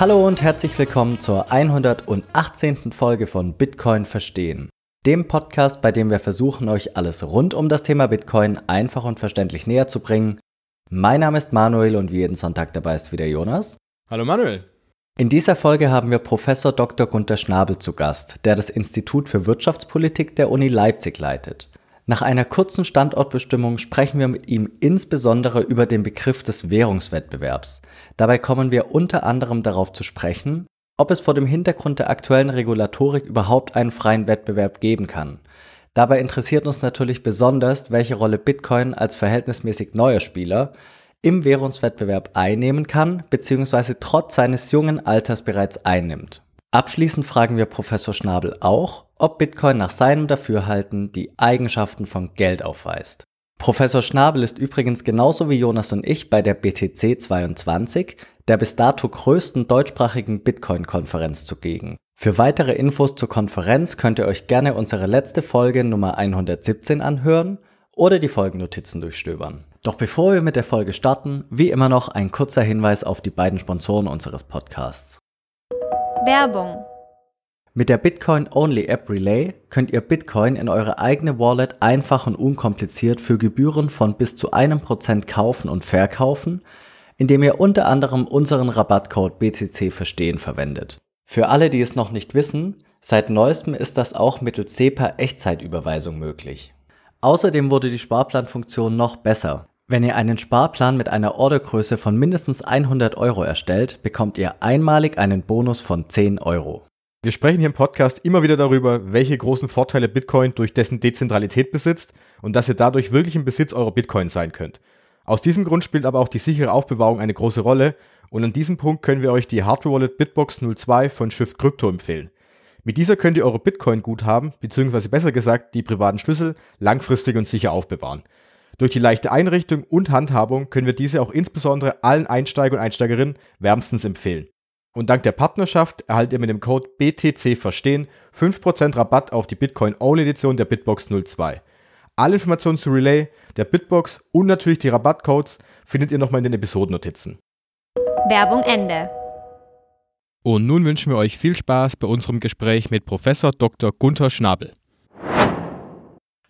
Hallo und herzlich willkommen zur 118. Folge von Bitcoin verstehen. Dem Podcast, bei dem wir versuchen, euch alles rund um das Thema Bitcoin einfach und verständlich näher zu bringen. Mein Name ist Manuel und wie jeden Sonntag dabei ist wieder Jonas. Hallo Manuel. In dieser Folge haben wir Professor Dr. Gunther Schnabel zu Gast, der das Institut für Wirtschaftspolitik der Uni Leipzig leitet. Nach einer kurzen Standortbestimmung sprechen wir mit ihm insbesondere über den Begriff des Währungswettbewerbs. Dabei kommen wir unter anderem darauf zu sprechen, ob es vor dem Hintergrund der aktuellen Regulatorik überhaupt einen freien Wettbewerb geben kann. Dabei interessiert uns natürlich besonders, welche Rolle Bitcoin als verhältnismäßig neuer Spieler im Währungswettbewerb einnehmen kann bzw. trotz seines jungen Alters bereits einnimmt. Abschließend fragen wir Professor Schnabel auch, ob Bitcoin nach seinem Dafürhalten die Eigenschaften von Geld aufweist. Professor Schnabel ist übrigens genauso wie Jonas und ich bei der BTC 22, der bis dato größten deutschsprachigen Bitcoin-Konferenz zugegen. Für weitere Infos zur Konferenz könnt ihr euch gerne unsere letzte Folge Nummer 117 anhören oder die Folgennotizen durchstöbern. Doch bevor wir mit der Folge starten, wie immer noch ein kurzer Hinweis auf die beiden Sponsoren unseres Podcasts. Werbung mit der Bitcoin-Only-App Relay könnt ihr Bitcoin in eure eigene Wallet einfach und unkompliziert für Gebühren von bis zu einem Prozent kaufen und verkaufen, indem ihr unter anderem unseren Rabattcode BTC Verstehen verwendet. Für alle, die es noch nicht wissen, seit neuestem ist das auch mittels SEPA Echtzeitüberweisung möglich. Außerdem wurde die Sparplanfunktion noch besser. Wenn ihr einen Sparplan mit einer Ordergröße von mindestens 100 Euro erstellt, bekommt ihr einmalig einen Bonus von 10 Euro. Wir sprechen hier im Podcast immer wieder darüber, welche großen Vorteile Bitcoin durch dessen Dezentralität besitzt und dass ihr dadurch wirklich im Besitz eurer Bitcoins sein könnt. Aus diesem Grund spielt aber auch die sichere Aufbewahrung eine große Rolle und an diesem Punkt können wir euch die Hardware Wallet Bitbox 02 von Shift Crypto empfehlen. Mit dieser könnt ihr eure Bitcoin-Guthaben, beziehungsweise besser gesagt die privaten Schlüssel, langfristig und sicher aufbewahren. Durch die leichte Einrichtung und Handhabung können wir diese auch insbesondere allen Einsteiger und Einsteigerinnen wärmstens empfehlen. Und dank der Partnerschaft erhaltet ihr mit dem Code BTC Verstehen 5% Rabatt auf die Bitcoin-Only-Edition der Bitbox 02. Alle Informationen zu Relay, der Bitbox und natürlich die Rabattcodes findet ihr nochmal in den Episodennotizen. Werbung Ende. Und nun wünschen wir euch viel Spaß bei unserem Gespräch mit Professor Dr. Gunther Schnabel.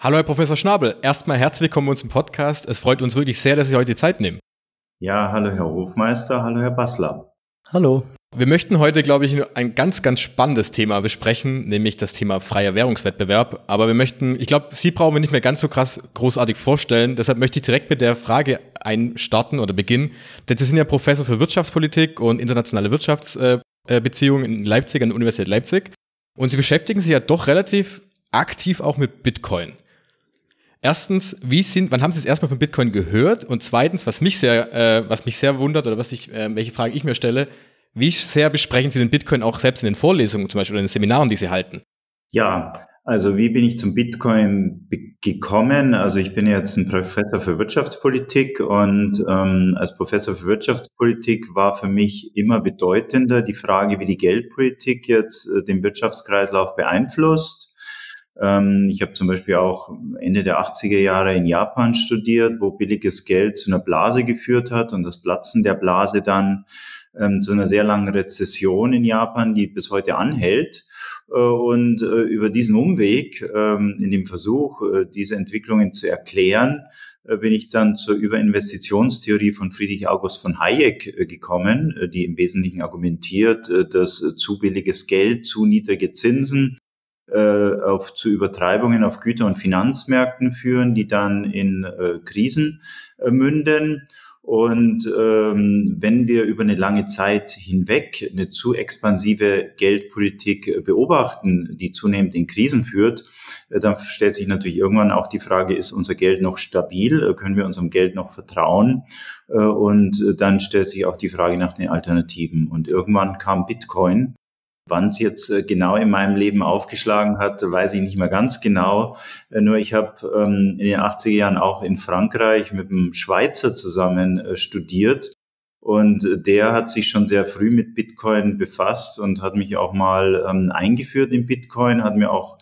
Hallo Herr Professor Schnabel, erstmal herzlich willkommen bei uns im Podcast. Es freut uns wirklich sehr, dass Sie heute die Zeit nehmen. Ja, hallo Herr Hofmeister, hallo Herr Bassler. Hallo. Wir möchten heute, glaube ich, ein ganz, ganz spannendes Thema besprechen, nämlich das Thema freier Währungswettbewerb. Aber wir möchten, ich glaube, Sie brauchen wir nicht mehr ganz so krass großartig vorstellen. Deshalb möchte ich direkt mit der Frage einstarten oder beginnen. Denn Sie sind ja Professor für Wirtschaftspolitik und internationale Wirtschaftsbeziehungen in Leipzig, an der Universität Leipzig. Und Sie beschäftigen sich ja doch relativ aktiv auch mit Bitcoin. Erstens, wie sind, wann haben Sie es erstmal von Bitcoin gehört? Und zweitens, was mich sehr, äh, was mich sehr wundert oder was ich, äh, welche Frage ich mir stelle, wie sehr besprechen Sie den Bitcoin auch selbst in den Vorlesungen zum Beispiel oder in den Seminaren, die Sie halten? Ja, also wie bin ich zum Bitcoin gekommen? Also ich bin jetzt ein Professor für Wirtschaftspolitik und ähm, als Professor für Wirtschaftspolitik war für mich immer bedeutender die Frage, wie die Geldpolitik jetzt äh, den Wirtschaftskreislauf beeinflusst. Ähm, ich habe zum Beispiel auch Ende der 80er Jahre in Japan studiert, wo billiges Geld zu einer Blase geführt hat und das Platzen der Blase dann ähm, zu einer sehr langen Rezession in Japan, die bis heute anhält. Äh, und äh, über diesen Umweg, ähm, in dem Versuch, äh, diese Entwicklungen zu erklären, äh, bin ich dann zur Überinvestitionstheorie von Friedrich August von Hayek äh, gekommen, äh, die im Wesentlichen argumentiert, dass zu billiges Geld, zu niedrige Zinsen auf, zu Übertreibungen auf Güter- und Finanzmärkten führen, die dann in Krisen münden. Und ähm, wenn wir über eine lange Zeit hinweg eine zu expansive Geldpolitik beobachten, die zunehmend in Krisen führt, äh, dann stellt sich natürlich irgendwann auch die Frage, ist unser Geld noch stabil? Äh, können wir unserem Geld noch vertrauen? Äh, und dann stellt sich auch die Frage nach den Alternativen. Und irgendwann kam Bitcoin Wann es jetzt äh, genau in meinem Leben aufgeschlagen hat, weiß ich nicht mehr ganz genau. Äh, nur ich habe ähm, in den 80er Jahren auch in Frankreich mit einem Schweizer zusammen äh, studiert. Und der hat sich schon sehr früh mit Bitcoin befasst und hat mich auch mal ähm, eingeführt in Bitcoin, hat mir auch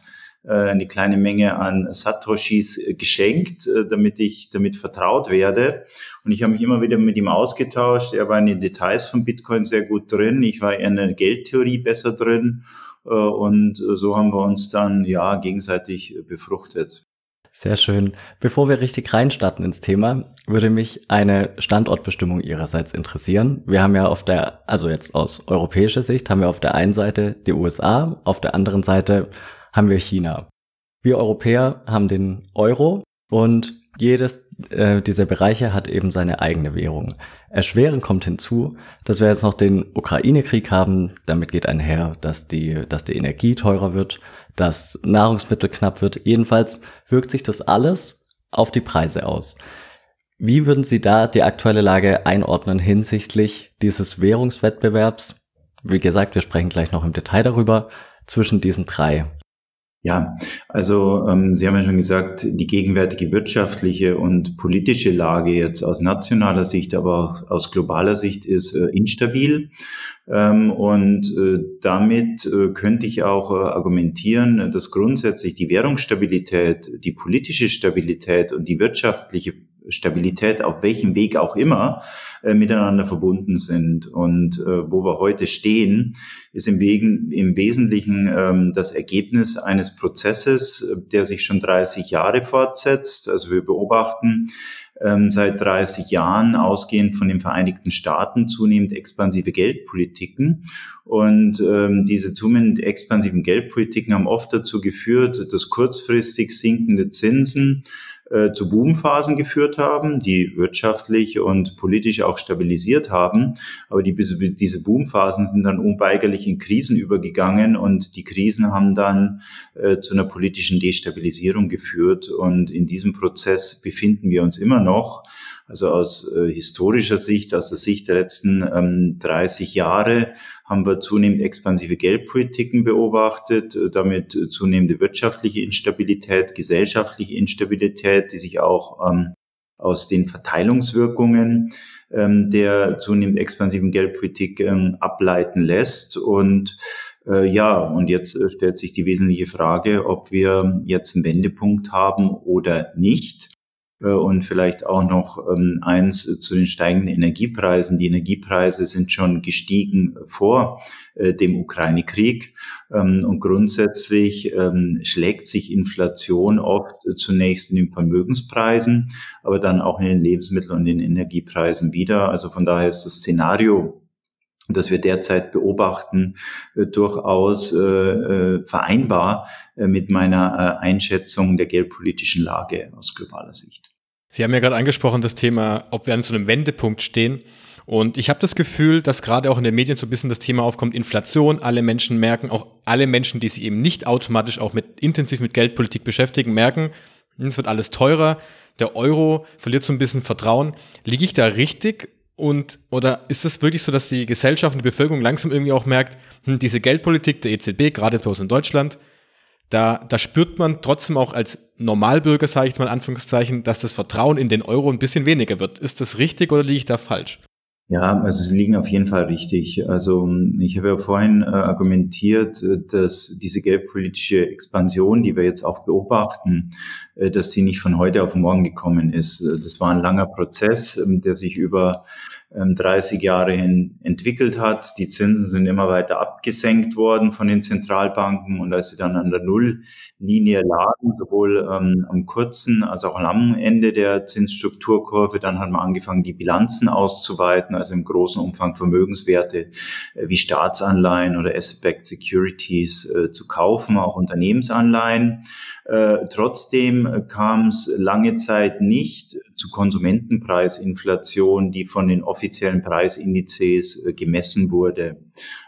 eine kleine Menge an Satoshis äh, geschenkt, äh, damit ich damit vertraut werde. Und ich habe mich immer wieder mit ihm ausgetauscht. Er war in den Details von Bitcoin sehr gut drin. Ich war in der Geldtheorie besser drin. Und so haben wir uns dann ja gegenseitig befruchtet. Sehr schön. Bevor wir richtig reinstarten ins Thema, würde mich eine Standortbestimmung Ihrerseits interessieren. Wir haben ja auf der, also jetzt aus europäischer Sicht, haben wir auf der einen Seite die USA, auf der anderen Seite haben wir China. Wir Europäer haben den Euro und jedes äh, dieser Bereiche hat eben seine eigene Währung. Erschweren kommt hinzu, dass wir jetzt noch den Ukraine-Krieg haben. Damit geht einher, dass die, dass die Energie teurer wird, dass Nahrungsmittel knapp wird. Jedenfalls wirkt sich das alles auf die Preise aus. Wie würden Sie da die aktuelle Lage einordnen hinsichtlich dieses Währungswettbewerbs? Wie gesagt, wir sprechen gleich noch im Detail darüber zwischen diesen drei ja, also ähm, Sie haben ja schon gesagt, die gegenwärtige wirtschaftliche und politische Lage jetzt aus nationaler Sicht, aber auch aus globaler Sicht ist äh, instabil. Ähm, und äh, damit äh, könnte ich auch äh, argumentieren, dass grundsätzlich die Währungsstabilität, die politische Stabilität und die wirtschaftliche Stabilität, auf welchem Weg auch immer, äh, miteinander verbunden sind. Und äh, wo wir heute stehen, ist im, Wegen, im Wesentlichen ähm, das Ergebnis eines Prozesses, der sich schon 30 Jahre fortsetzt. Also wir beobachten ähm, seit 30 Jahren, ausgehend von den Vereinigten Staaten, zunehmend expansive Geldpolitiken. Und ähm, diese zunehmend expansiven Geldpolitiken haben oft dazu geführt, dass kurzfristig sinkende Zinsen äh, zu Boomphasen geführt haben, die wirtschaftlich und politisch auch stabilisiert haben. Aber die, diese Boomphasen sind dann unweigerlich in Krisen übergegangen und die Krisen haben dann äh, zu einer politischen Destabilisierung geführt. Und in diesem Prozess befinden wir uns immer noch. Also aus äh, historischer Sicht, aus der Sicht der letzten ähm, 30 Jahre haben wir zunehmend expansive Geldpolitiken beobachtet, äh, damit zunehmende wirtschaftliche Instabilität, gesellschaftliche Instabilität, die sich auch ähm, aus den Verteilungswirkungen ähm, der zunehmend expansiven Geldpolitik ähm, ableiten lässt. Und äh, ja, und jetzt äh, stellt sich die wesentliche Frage, ob wir jetzt einen Wendepunkt haben oder nicht. Äh, und vielleicht auch noch ähm, eins zu den steigenden Energiepreisen. Die Energiepreise sind schon gestiegen vor äh, dem Ukraine-Krieg. Ähm, und grundsätzlich ähm, schlägt sich Inflation oft zunächst in den Vermögenspreisen, aber dann auch in den Lebensmittel- und den Energiepreisen wieder. Also von daher ist das Szenario das wir derzeit beobachten, äh, durchaus äh, vereinbar mit meiner Einschätzung der geldpolitischen Lage aus globaler Sicht. Sie haben ja gerade angesprochen, das Thema, ob wir an so einem Wendepunkt stehen. Und ich habe das Gefühl, dass gerade auch in den Medien so ein bisschen das Thema aufkommt, Inflation. Alle Menschen merken, auch alle Menschen, die sich eben nicht automatisch auch mit intensiv mit Geldpolitik beschäftigen, merken, hm, es wird alles teurer. Der Euro verliert so ein bisschen Vertrauen. Liege ich da richtig? Und, oder ist es wirklich so, dass die Gesellschaft und die Bevölkerung langsam irgendwie auch merkt, hm, diese Geldpolitik der EZB, gerade uns in Deutschland, da, da spürt man trotzdem auch als Normalbürger, sage ich mal in Anführungszeichen, dass das Vertrauen in den Euro ein bisschen weniger wird. Ist das richtig oder liege ich da falsch? Ja, also sie liegen auf jeden Fall richtig. Also ich habe ja vorhin äh, argumentiert, äh, dass diese geldpolitische Expansion, die wir jetzt auch beobachten, äh, dass sie nicht von heute auf morgen gekommen ist. Das war ein langer Prozess, ähm, der sich über 30 ähm, Jahre hin entwickelt hat. Die Zinsen sind immer weiter abgesenkt worden von den Zentralbanken und als sie dann an der Nulllinie lagen, sowohl ähm, am kurzen als auch am Ende der Zinsstrukturkurve, dann hat man angefangen, die Bilanzen auszuweiten, also im großen Umfang Vermögenswerte äh, wie Staatsanleihen oder Asset-Backed Securities äh, zu kaufen, auch Unternehmensanleihen. Äh, trotzdem kam es lange Zeit nicht zu Konsumentenpreisinflation, die von den offiziellen Preisindizes äh, gemessen wurde.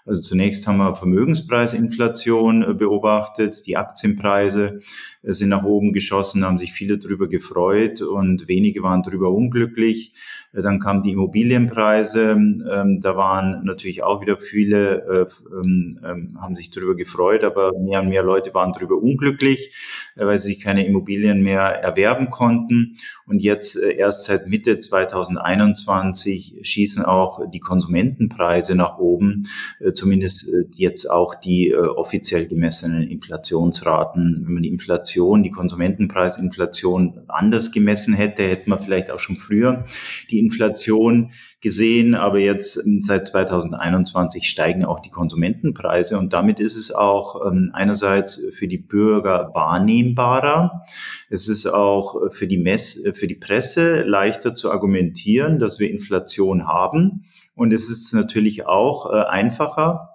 Also zunächst haben wir Vermögenspreisinflation äh, beobachtet. Die Aktienpreise äh, sind nach oben geschossen, haben sich viele darüber gefreut und wenige waren darüber unglücklich. Äh, dann kamen die Immobilienpreise. Ähm, da waren natürlich auch wieder viele, ähm, ähm, haben sich darüber gefreut, aber mehr und mehr Leute waren darüber unglücklich, weil sie sich keine Immobilien mehr erwerben konnten. Und jetzt erst seit Mitte 2021 schießen auch die Konsumentenpreise nach oben. Äh, zumindest äh, jetzt auch die äh, offiziell gemessenen Inflationsraten. Wenn man die Inflation, die Konsumentenpreisinflation anders gemessen hätte, hätte man vielleicht auch schon früher die Inflation gesehen, aber jetzt ähm, seit 2021 steigen auch die Konsumentenpreise und damit ist es auch ähm, einerseits für die Bürger wahrnehmbarer. Es ist auch für die Mess, für die Presse leichter zu argumentieren, dass wir Inflation haben und es ist natürlich auch äh, einfacher,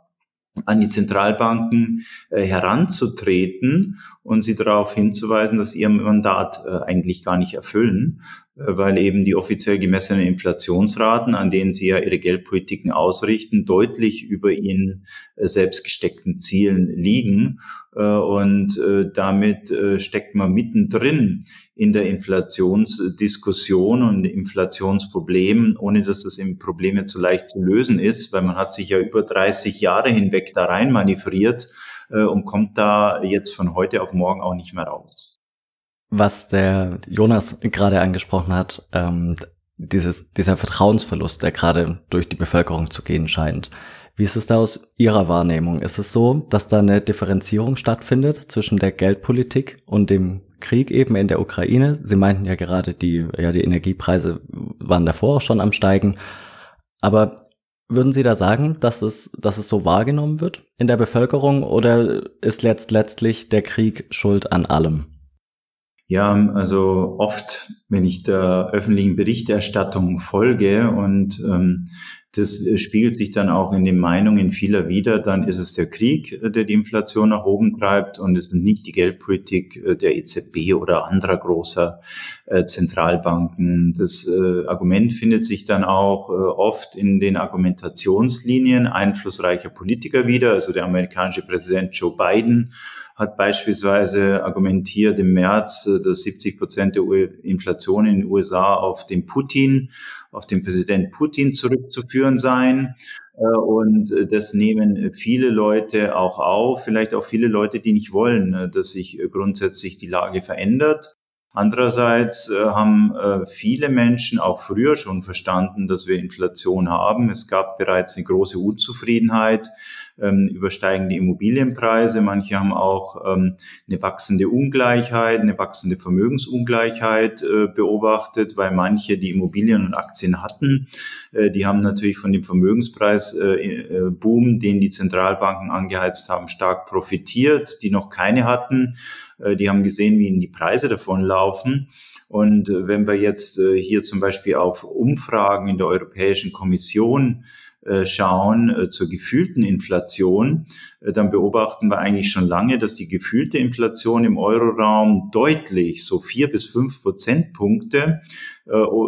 an die Zentralbanken äh, heranzutreten und sie darauf hinzuweisen, dass sie ihr Mandat äh, eigentlich gar nicht erfüllen, äh, weil eben die offiziell gemessenen Inflationsraten, an denen sie ja ihre Geldpolitiken ausrichten, deutlich über ihren äh, selbst gesteckten Zielen liegen. Äh, und äh, damit äh, steckt man mittendrin in der Inflationsdiskussion und Inflationsproblem, ohne dass das im Problem jetzt so leicht zu lösen ist, weil man hat sich ja über 30 Jahre hinweg da rein manövriert äh, und kommt da jetzt von heute auf morgen auch nicht mehr raus. Was der Jonas gerade angesprochen hat, ähm, dieses, dieser Vertrauensverlust, der gerade durch die Bevölkerung zu gehen scheint. Wie ist es da aus Ihrer Wahrnehmung? Ist es so, dass da eine Differenzierung stattfindet zwischen der Geldpolitik und dem Krieg eben in der Ukraine. Sie meinten ja gerade, die, ja, die Energiepreise waren davor auch schon am Steigen. Aber würden Sie da sagen, dass es, dass es so wahrgenommen wird in der Bevölkerung oder ist letzt, letztlich der Krieg schuld an allem? Ja, also oft, wenn ich der öffentlichen Berichterstattung folge und ähm, das äh, spiegelt sich dann auch in den Meinungen vieler wieder. Dann ist es der Krieg, äh, der die Inflation nach oben treibt und es ist nicht die Geldpolitik äh, der EZB oder anderer großer Zentralbanken. Das Argument findet sich dann auch oft in den Argumentationslinien einflussreicher Politiker wieder. Also der amerikanische Präsident Joe Biden hat beispielsweise argumentiert im März, dass 70 Prozent der Inflation in den USA auf den Putin auf den Präsident Putin zurückzuführen sein. Äh, und äh, das nehmen viele Leute auch auf, vielleicht auch viele Leute, die nicht wollen, äh, dass sich grundsätzlich die Lage verändert. Andererseits haben viele Menschen auch früher schon verstanden, dass wir Inflation haben. Es gab bereits eine große Unzufriedenheit ähm, übersteigende Immobilienpreise. Manche haben auch ähm, eine wachsende Ungleichheit, eine wachsende Vermögensungleichheit äh, beobachtet, weil manche, die Immobilien und Aktien hatten, äh, die haben natürlich von dem Vermögenspreisboom, äh, äh den die Zentralbanken angeheizt haben, stark profitiert. Die noch keine hatten, äh, die haben gesehen, wie ihnen die Preise davonlaufen. Und äh, wenn wir jetzt hier zum Beispiel auf Umfragen in der Europäischen Kommission schauen äh, zur gefühlten Inflation, äh, dann beobachten wir eigentlich schon lange, dass die gefühlte Inflation im Euroraum deutlich so vier bis fünf Prozentpunkte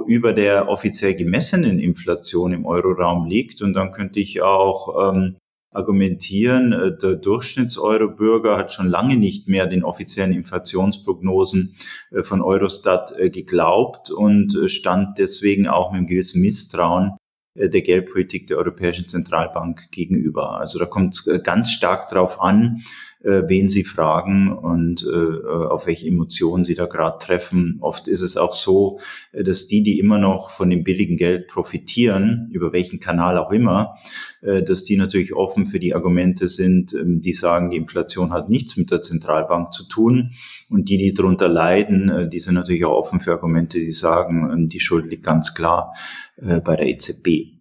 über der offiziell gemessenen Inflation im Euroraum liegt. Und dann könnte ich auch ähm, argumentieren, der Durchschnittseurobürger hat schon lange nicht mehr den offiziellen Inflationsprognosen von Eurostat geglaubt und stand deswegen auch mit einem gewissen Misstrauen äh, der Geldpolitik der Europäischen Zentralbank gegenüber. Also da kommt es äh, ganz stark darauf an, äh, wen Sie fragen und auf welche Emotionen Sie da gerade treffen. Oft ist es auch so, dass die, die immer noch von dem billigen Geld profitieren, über welchen Kanal auch immer, dass die natürlich offen für die Argumente sind, ähm, die sagen, die Inflation hat nichts mit der Zentralbank zu tun. Und die, die darunter leiden, die sind natürlich auch offen für Argumente, die sagen, ähm, die Schuld liegt ganz klar äh, bei der EZB.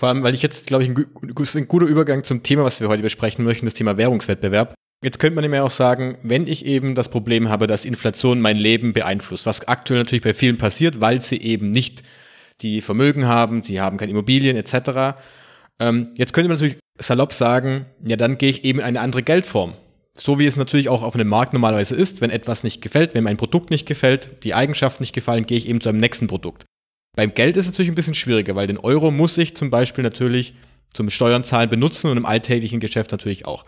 Vor allem, weil ich jetzt, glaube ich, ein, guter Übergang zum Thema, was wir heute besprechen möchten, das Thema Währungswettbewerb. Jetzt könnte man immer auch sagen, wenn ich eben das Problem habe, dass Inflation mein Leben beeinflusst, was aktuell natürlich bei vielen passiert, weil sie eben nicht die Vermögen haben, die haben keine Immobilien etc. Ähm, jetzt könnte man natürlich salopp sagen, ja, dann gehe ich eben in eine andere Geldform. So wie es natürlich auch auf einem Markt normalerweise ist, wenn etwas nicht gefällt, wenn mein Produkt nicht gefällt, die Eigenschaften nicht gefallen, gehe ich eben zu einem nächsten Produkt. Beim Geld ist es natürlich ein bisschen schwieriger, weil den Euro muss ich zum Beispiel natürlich zum Steuern zahlen benutzen und im alltäglichen Geschäft natürlich auch.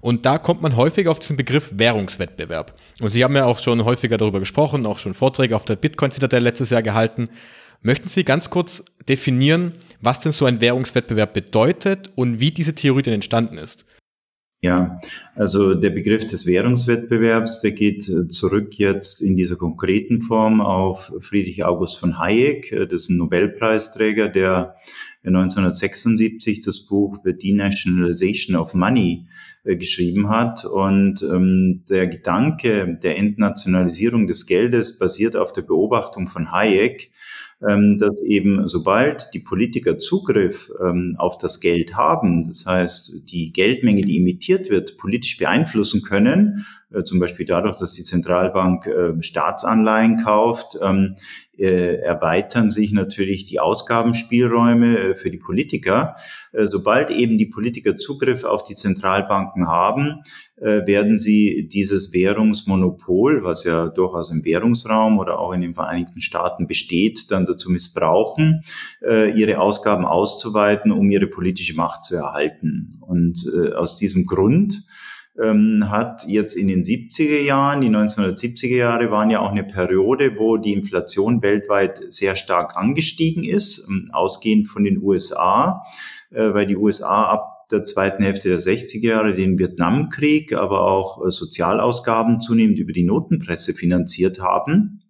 Und da kommt man häufig auf diesen Begriff Währungswettbewerb. Und Sie haben ja auch schon häufiger darüber gesprochen, auch schon Vorträge auf der Bitcoin-Citadel letztes Jahr gehalten. Möchten Sie ganz kurz definieren, was denn so ein Währungswettbewerb bedeutet und wie diese Theorie denn entstanden ist? Ja, Also der Begriff des Währungswettbewerbs, der geht äh, zurück jetzt in dieser konkreten Form auf Friedrich August von Hayek, äh, das ist ein Nobelpreisträger, der 1976 das Buch The Denationalization of Money äh, geschrieben hat. Und ähm, der Gedanke der Entnationalisierung des Geldes basiert auf der Beobachtung von Hayek, dass eben sobald die Politiker Zugriff ähm, auf das Geld haben, das heißt die Geldmenge, die emittiert wird, politisch beeinflussen können, zum Beispiel dadurch, dass die Zentralbank äh, Staatsanleihen kauft, ähm, äh, erweitern sich natürlich die Ausgabenspielräume äh, für die Politiker. Äh, sobald eben die Politiker Zugriff auf die Zentralbanken haben, äh, werden sie dieses Währungsmonopol, was ja durchaus im Währungsraum oder auch in den Vereinigten Staaten besteht, dann dazu missbrauchen, ihre Ausgaben auszuweiten, um ihre politische Macht zu erhalten. Und aus diesem Grund ähm, hat jetzt in den 70er Jahren, die 1970er Jahre waren ja auch eine Periode, wo die Inflation weltweit sehr stark angestiegen ist, ähm, ausgehend von den USA, äh, weil die USA ab der zweiten Hälfte der 60er Jahre den Vietnamkrieg, aber auch äh, Sozialausgaben zunehmend über die Notenpresse finanziert haben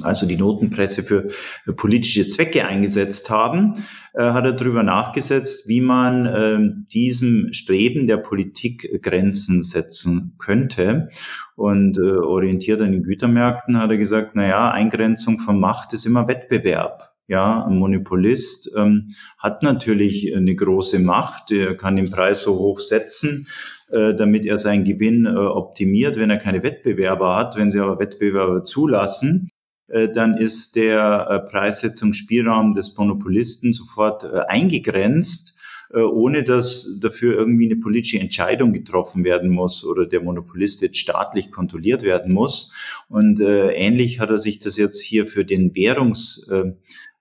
also die Notenpresse für politische Zwecke eingesetzt haben, äh, hat er darüber nachgesetzt, wie man äh, diesem Streben der Politik Grenzen setzen könnte. Und äh, orientiert an den Gütermärkten hat er gesagt, na ja, Eingrenzung von Macht ist immer Wettbewerb. Ja, ein Monopolist ähm, hat natürlich eine große Macht, er kann den Preis so hoch setzen, äh, damit er seinen Gewinn äh, optimiert, wenn er keine Wettbewerber hat. Wenn sie aber Wettbewerber zulassen, dann ist der äh, Preissetzungsspielraum des Monopolisten sofort äh, eingegrenzt, ohne dass dafür irgendwie eine politische Entscheidung getroffen werden muss oder der Monopolist jetzt staatlich kontrolliert werden muss. Und ähnlich hat er sich das jetzt hier für den Währungs äh,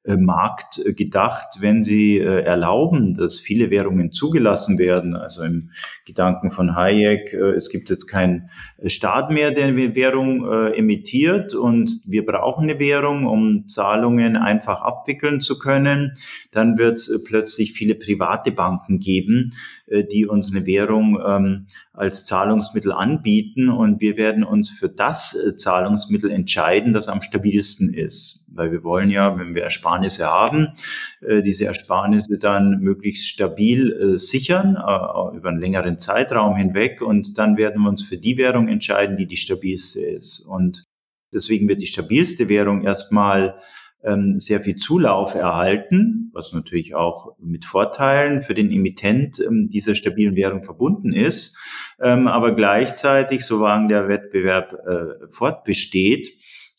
Markt äh, gedacht, wenn sie äh, erlauben, dass viele Währungen zugelassen werden. Also im Gedanken von Hayek, es gibt jetzt keinen Staat mehr, der eine Währung emittiert und wir brauchen eine Währung, um Zahlungen einfach abwickeln zu können. Dann wird es plötzlich viele private Banken geben, die uns eine Währung ähm, als Zahlungsmittel anbieten und wir werden uns für das Zahlungsmittel entscheiden, das am stabilsten ist weil wir wollen ja, wenn wir Ersparnisse haben, äh, diese Ersparnisse dann möglichst stabil äh, sichern äh, über einen längeren Zeitraum hinweg und dann werden wir uns für die Währung entscheiden, die die stabilste ist. Und deswegen wird die stabilste Währung erstmal ähm, sehr viel Zulauf erhalten, was natürlich auch mit Vorteilen für den Emittent ähm, dieser stabilen Währung verbunden ist. Ähm, aber gleichzeitig, solange der Wettbewerb fortbesteht,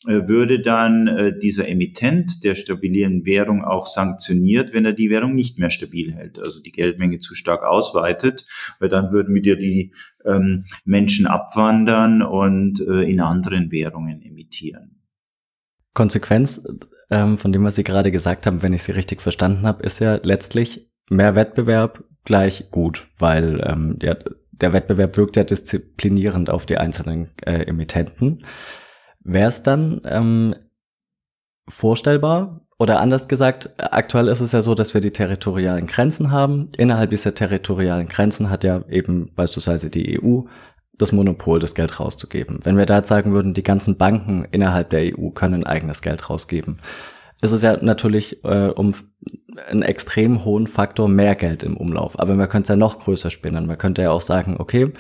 würde dann äh, dieser Emittent der stabilen Währung auch sanktioniert, wenn er die Währung nicht mehr stabil hält, also die Geldmenge zu stark ausweitet, weil dann würden wieder die ähm, Menschen abwandern und äh, in anderen Währungen emittieren. Konsequenz ähm, von dem, was Sie gerade gesagt haben, wenn ich Sie richtig verstanden habe, ist ja letztlich mehr Wettbewerb gleich gut, weil ähm, der, der Wettbewerb wirkt ja disziplinierend auf die einzelnen äh, Emittenten. Wäre es dann ähm, vorstellbar, oder anders gesagt, aktuell ist es ja so, dass wir die territorialen Grenzen haben. Innerhalb dieser territorialen Grenzen hat ja eben beispielsweise die EU das Monopol, das Geld rauszugeben. Wenn wir da jetzt sagen würden, die ganzen Banken innerhalb der EU können eigenes Geld rausgeben, ist es ja natürlich äh, um einen extrem hohen Faktor mehr Geld im Umlauf. Aber man könnte es ja noch größer spinnen. Man könnte ja auch sagen, okay,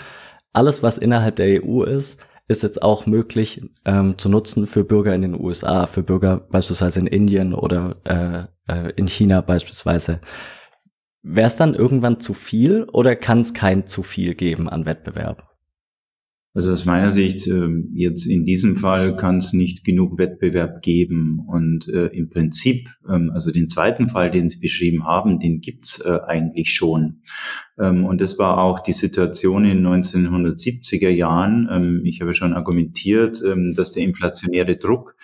alles, was innerhalb der EU ist, ist jetzt auch möglich ähm, zu nutzen für Bürger in den USA, für Bürger beispielsweise in Indien oder äh, äh, in China beispielsweise. Wäre es dann irgendwann zu viel oder kann es kein zu viel geben an Wettbewerb? Also aus meiner Sicht, äh, jetzt in diesem Fall kann es nicht genug Wettbewerb geben. Und äh, im Prinzip, ähm, also den zweiten Fall, den Sie beschrieben haben, den gibt's äh, eigentlich schon. Ähm, und das war auch die Situation in 1970er Jahren. Ähm, ich habe schon argumentiert, dass der inflationäre Druck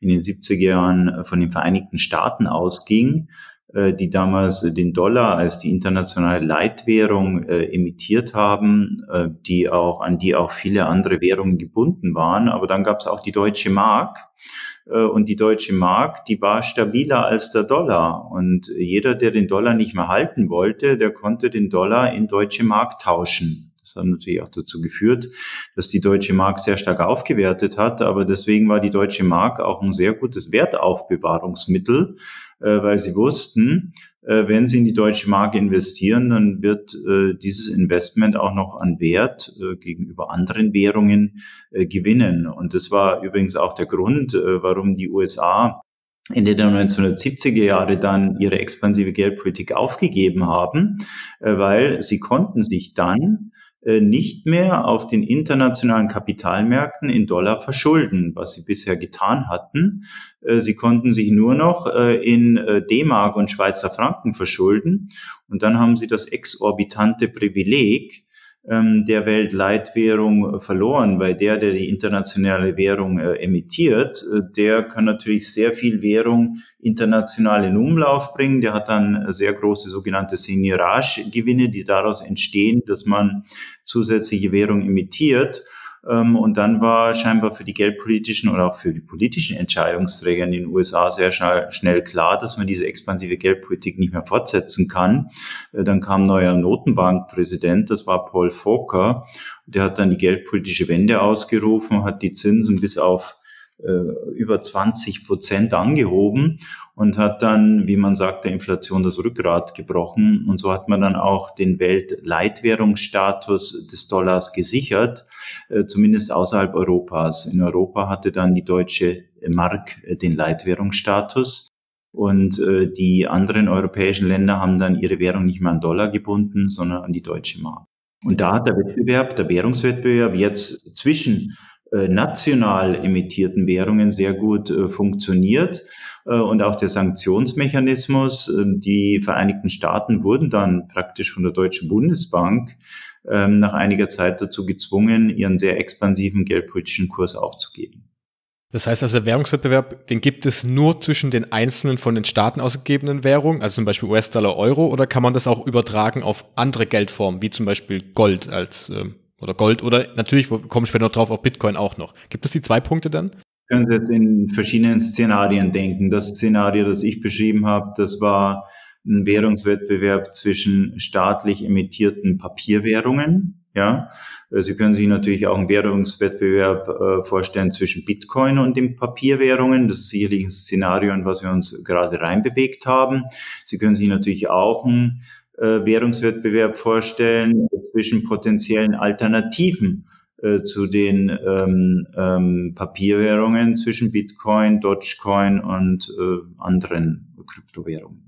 in den 70er Jahren von den Vereinigten Staaten ausging äh, die damals den Dollar als die internationale Leitwährung äh, emittiert haben, äh, die auch, an die auch viele andere Währungen gebunden waren. Aber dann gab es auch die deutsche Mark. Äh, und die deutsche Mark, die war stabiler als der Dollar. Und jeder, der den Dollar nicht mehr halten wollte, der konnte den Dollar in deutsche Mark tauschen. Das hat natürlich auch dazu geführt, dass die deutsche Mark sehr stark aufgewertet hat. Aber deswegen war die deutsche Mark auch ein sehr gutes Wertaufbewahrungsmittel, äh, weil sie wussten, äh, wenn sie in die deutsche Mark investieren, dann wird äh, dieses Investment auch noch an Wert gegenüber anderen Währungen gewinnen. Und das war übrigens auch der Grund, warum die USA Ende der 1970er Jahre dann ihre expansive Geldpolitik aufgegeben haben, weil sie konnten sich dann nicht mehr auf den internationalen Kapitalmärkten in Dollar verschulden, was sie bisher getan hatten. Äh, sie konnten sich nur noch äh, in D-Mark und Schweizer Franken verschulden. Und dann haben sie das exorbitante Privileg, der Weltleitwährung verloren, weil der, der die internationale Währung äh, emittiert, äh, der kann natürlich sehr viel Währung international in Umlauf bringen. Der hat dann sehr große sogenannte Seigniorage-Gewinne, die daraus entstehen, dass man zusätzliche Währung emittiert. Ähm, und dann war scheinbar für die geldpolitischen oder auch für die politischen Entscheidungsträger in den USA sehr schnell, klar, dass man diese expansive Geldpolitik nicht mehr fortsetzen kann. Äh, dann kam neuer Notenbankpräsident, das war Paul Volcker. Der hat dann die geldpolitische Wende ausgerufen, hat die Zinsen bis auf über 20 Prozent angehoben und hat dann, wie man sagt, der Inflation das Rückgrat gebrochen. Und so hat man dann auch den Weltleitwährungsstatus des Dollars gesichert, äh, zumindest außerhalb Europas. In Europa hatte dann die deutsche Mark äh, den Leitwährungsstatus. Und äh, die anderen europäischen Länder haben dann ihre Währung nicht mehr an Dollar gebunden, sondern an die deutsche Mark. Und da hat der Wettbewerb, der Währungswettbewerb jetzt zwischen äh, national emittierten Währungen sehr gut äh, funktioniert. Äh, und auch der Sanktionsmechanismus. Ähm, die Vereinigten Staaten wurden dann praktisch von der Deutschen Bundesbank ähm, nach einiger Zeit dazu gezwungen, ihren sehr expansiven geldpolitischen Kurs aufzugeben. Das heißt also, der Währungswettbewerb, den gibt es nur zwischen den einzelnen von den Staaten ausgegebenen Währungen, also zum Beispiel US-Dollar, Euro, oder kann man das auch übertragen auf andere Geldformen, wie zum Beispiel Gold als ähm, oder Gold oder natürlich, wir kommen später noch drauf, auf Bitcoin auch noch. Gibt es die zwei Punkte dann? Können Sie jetzt in verschiedenen Szenarien denken. Das Szenario, das ich beschrieben habe, das war ein Währungswettbewerb zwischen staatlich emittierten Papierwährungen. Ja, Sie können sich natürlich auch einen Währungswettbewerb äh, vorstellen zwischen Bitcoin und den Papierwährungen. Das ist sicherlich ein Szenario, in was wir uns gerade reinbewegt haben. Sie können sich natürlich auch ein äh, Währungswettbewerb vorstellen zwischen potenziellen Alternativen äh, zu den ähm, ähm, Papierwährungen, zwischen Bitcoin, Dogecoin und äh, anderen Kryptowährungen.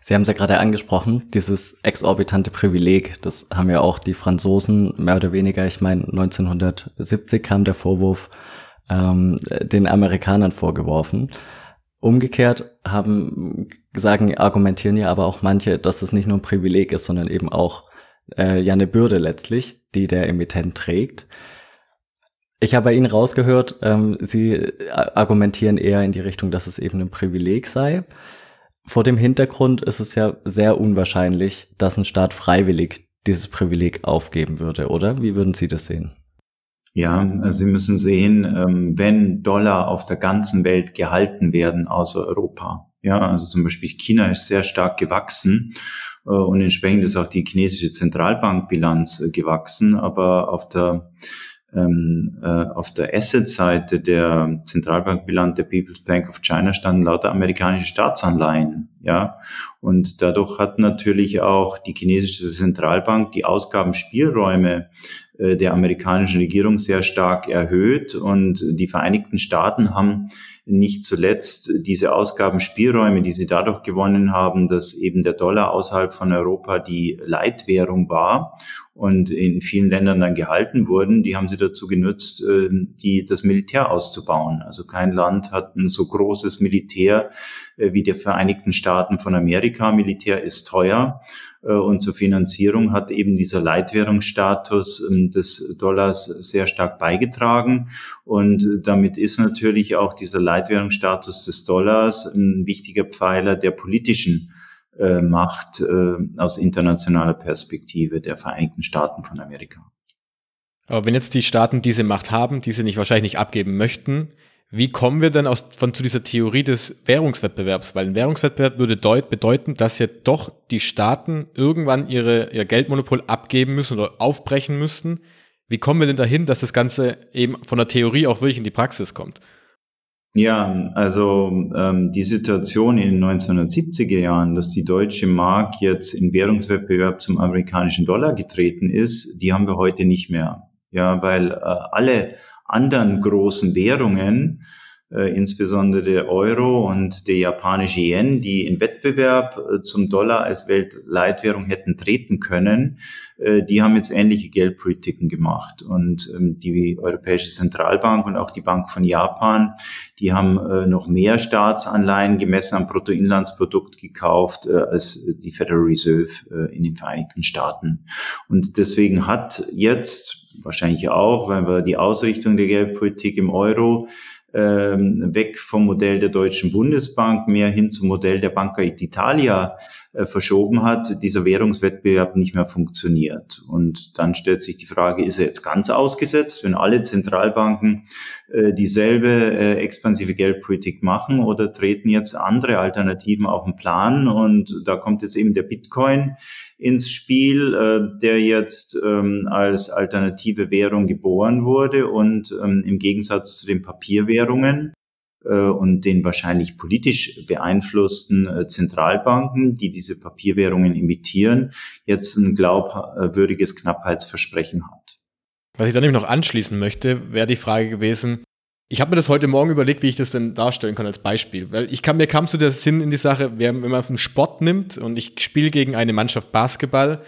Sie haben es ja gerade angesprochen, dieses exorbitante Privileg, das haben ja auch die Franzosen mehr oder weniger, ich meine 1970 kam der Vorwurf ähm, den Amerikanern vorgeworfen. Umgekehrt haben, sagen, argumentieren ja aber auch manche, dass es nicht nur ein Privileg ist, sondern eben auch äh, ja eine Bürde letztlich, die der Emittent trägt. Ich habe bei Ihnen rausgehört, ähm, Sie äh, argumentieren eher in die Richtung, dass es eben ein Privileg sei. Vor dem Hintergrund ist es ja sehr unwahrscheinlich, dass ein Staat freiwillig dieses Privileg aufgeben würde, oder? Wie würden Sie das sehen? Ja, Sie müssen sehen, ähm, wenn Dollar auf der ganzen Welt gehalten werden, außer Europa. Ja, also zum Beispiel China ist sehr stark gewachsen äh, und entsprechend ist auch die chinesische Zentralbankbilanz äh, gewachsen, aber auf der ähm, äh, auf der Asset-Seite der Zentralbankbilanz der People's Bank of China standen lauter amerikanische Staatsanleihen, ja. Und dadurch hat natürlich auch die chinesische Zentralbank die Ausgabenspielräume äh, der amerikanischen Regierung sehr stark erhöht und die Vereinigten Staaten haben nicht zuletzt diese Ausgabenspielräume, die sie dadurch gewonnen haben, dass eben der Dollar außerhalb von Europa die Leitwährung war und in vielen Ländern dann gehalten wurden, die haben sie dazu genutzt, äh, die, das Militär auszubauen. Also kein Land hat ein so großes Militär wie die Vereinigten Staaten von Amerika. Militär ist teuer äh, und zur Finanzierung hat eben dieser Leitwährungsstatus ähm, des Dollars sehr stark beigetragen. Und damit ist natürlich auch dieser Leitwährungsstatus des Dollars ein wichtiger Pfeiler der politischen äh, Macht äh, aus internationaler Perspektive der Vereinigten Staaten von Amerika. Aber wenn jetzt die Staaten diese Macht haben, die sie nicht wahrscheinlich nicht abgeben möchten, Wie kommen wir denn aus, von zu dieser Theorie des Währungswettbewerbs? Weil ein Währungswettbewerb würde deut, bedeuten, dass ja doch die Staaten irgendwann ihre, ihr Geldmonopol abgeben müssen oder aufbrechen müssten. Wie kommen wir denn dahin, dass das Ganze eben von der Theorie auch wirklich in die Praxis kommt? Ja, also ähm, die Situation in den 1970er Jahren, dass die deutsche Mark jetzt in Währungswettbewerb zum amerikanischen Dollar getreten ist, die haben wir heute nicht mehr. Ja, weil äh, alle anderen großen Währungen, äh, insbesondere der Euro und der japanische Yen, die in Wettbewerb äh, zum Dollar als Weltleitwährung hätten treten können, äh, die haben jetzt ähnliche Geldpolitiken gemacht. Und ähm, die Europäische Zentralbank und auch die Bank von Japan, die haben äh, noch mehr Staatsanleihen gemessen am Bruttoinlandsprodukt gekauft äh, als die Federal Reserve äh, in den Vereinigten Staaten. Und deswegen hat jetzt wahrscheinlich auch, weil wir die Ausrichtung der Geldpolitik im Euro ähm, weg vom Modell der Deutschen Bundesbank mehr hin zum Modell der Banca Italia äh, verschoben hat, dieser Währungswettbewerb nicht mehr funktioniert. Und dann stellt sich die Frage, ist er jetzt ganz ausgesetzt, wenn alle Zentralbanken äh, dieselbe äh, expansive Geldpolitik machen oder treten jetzt andere Alternativen auf den Plan? Und da kommt jetzt eben der Bitcoin ins Spiel, der jetzt ähm, als alternative Währung geboren wurde und ähm, im Gegensatz zu den Papierwährungen äh, und den wahrscheinlich politisch beeinflussten äh, Zentralbanken, die diese Papierwährungen imitieren, jetzt ein glaubwürdiges Knappheitsversprechen hat. Was ich dann eben noch anschließen möchte, wäre die Frage gewesen, ich habe mir das heute Morgen überlegt, wie ich das denn darstellen kann als Beispiel. Weil ich kam, mir kam zu der Sinn in die Sache, wenn man einen Sport nimmt und ich spiele gegen eine Mannschaft Basketball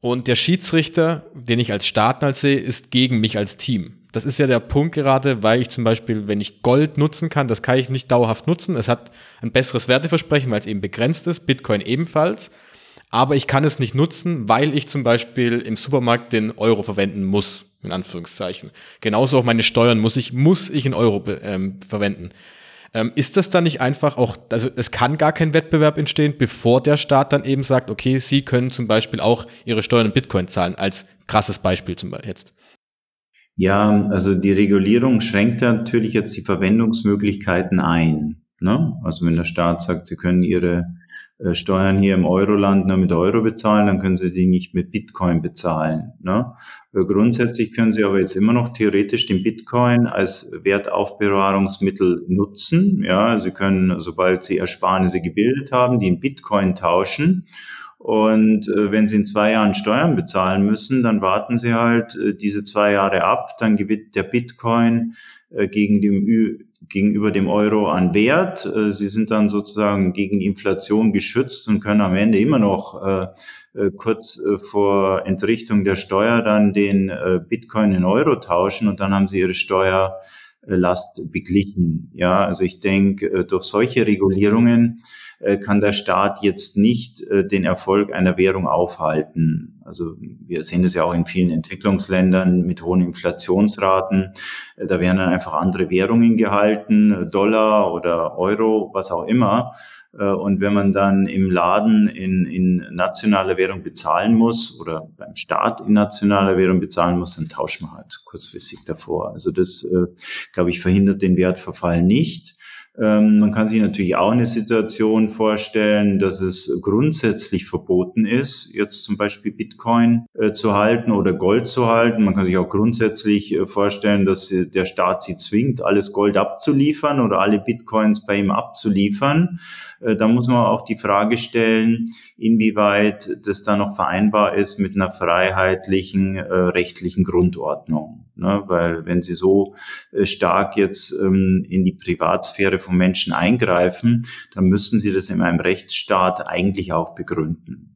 und der Schiedsrichter, den ich als Startner sehe, ist gegen mich als Team. Das ist ja der Punkt gerade, weil ich zum Beispiel, wenn ich Gold nutzen kann, das kann ich nicht dauerhaft nutzen. Es hat ein besseres Werteversprechen, weil es eben begrenzt ist, Bitcoin ebenfalls. Aber ich kann es nicht nutzen, weil ich zum Beispiel im Supermarkt den Euro verwenden muss in Anführungszeichen. Genauso auch meine Steuern muss ich, muss ich in Euro ähm, verwenden. Ähm, ist das dann nicht einfach auch, also es kann gar kein Wettbewerb entstehen, bevor der Staat dann eben sagt, okay, Sie können zum Beispiel auch Ihre Steuern in Bitcoin zahlen, als krasses Beispiel zum Beispiel jetzt. Ja, also die Regulierung schränkt natürlich jetzt die Verwendungsmöglichkeiten ein. Ne? Also wenn der Staat sagt, Sie können Ihre äh, Steuern hier im Euroland nur mit Euro bezahlen, dann können Sie die nicht mit Bitcoin bezahlen. Ne? Äh, grundsätzlich können Sie aber jetzt immer noch theoretisch den Bitcoin als Wertaufbewahrungsmittel nutzen. Ja, Sie können, sobald Sie Ersparnisse gebildet haben, die in Bitcoin tauschen. Und äh, wenn Sie in zwei Jahren Steuern bezahlen müssen, dann warten Sie halt äh, diese zwei Jahre ab. Dann gewinnt der Bitcoin äh, gegen dem Ü gegenüber dem Euro an Wert. Äh, sie sind dann sozusagen gegen Inflation geschützt und können am Ende immer noch äh, äh, kurz vor Entrichtung der Steuer dann den Bitcoin in Euro tauschen und dann haben sie ihre Steuerlast beglichen. Ja, also ich denke, durch solche Regulierungen äh, kann der Staat jetzt nicht äh, den Erfolg einer Währung aufhalten. Also wir sehen das ja auch in vielen Entwicklungsländern mit hohen Inflationsraten. Äh, da werden dann einfach andere Währungen gehalten, Dollar oder Euro, was auch immer. Und wenn man dann im Laden in, in nationaler Währung bezahlen muss oder beim Staat in nationaler Währung bezahlen muss, dann tauscht man halt kurzfristig davor. Also das, glaube ich, verhindert den Wertverfall nicht. Ähm, man kann sich natürlich auch eine Situation vorstellen, dass es grundsätzlich verboten ist, jetzt zum Beispiel Bitcoin äh, zu halten oder Gold zu halten. Man kann sich auch grundsätzlich äh, vorstellen, dass der Staat sie zwingt, alles Gold abzuliefern oder alle Bitcoins bei ihm abzuliefern. Äh, da muss man auch die Frage stellen, inwieweit das da noch vereinbar ist mit einer freiheitlichen äh, rechtlichen Grundordnung. Ne? Weil wenn Sie so äh, stark jetzt ähm, in die Privatsphäre von Menschen eingreifen, dann müssen Sie das in einem Rechtsstaat eigentlich auch begründen.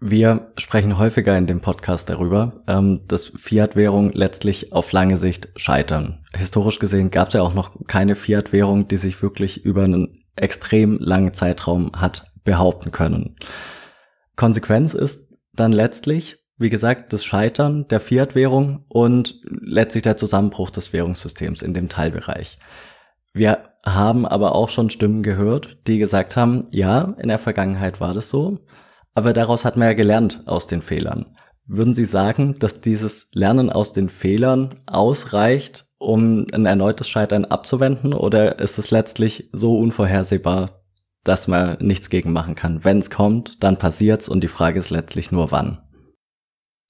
Wir sprechen häufiger in dem Podcast darüber, ähm, dass Fiat-Währungen letztlich auf lange Sicht scheitern. Historisch gesehen gab es ja auch noch keine Fiat-Währung, die sich wirklich über einen extrem langen Zeitraum hat behaupten können. Konsequenz ist dann letztlich, wie gesagt, das Scheitern der Fiat-Währung und letztlich der Zusammenbruch des Währungssystems in dem Teilbereich. Wir haben aber auch schon Stimmen gehört, die gesagt haben, ja, in der Vergangenheit war das so, aber daraus hat man ja gelernt aus den Fehlern. Würden Sie sagen, dass dieses Lernen aus den Fehlern ausreicht, um ein erneutes Scheitern abzuwenden? Oder ist es letztlich so unvorhersehbar, dass man nichts gegen machen kann? Wenn es kommt, dann passiert's und die Frage ist letztlich nur wann.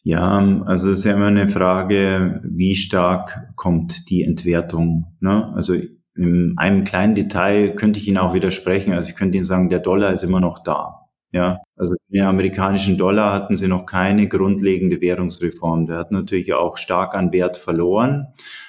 Ja, also es ist ja immer eine Frage, wie stark kommt die Entwertung. Ne? Also in einem kleinen Detail könnte ich Ihnen auch widersprechen. Also ich könnte Ihnen sagen, der Dollar ist immer noch da. Ja, also den amerikanischen Dollar hatten sie noch keine grundlegende Währungsreform. Der hat natürlich auch stark an Wert verloren,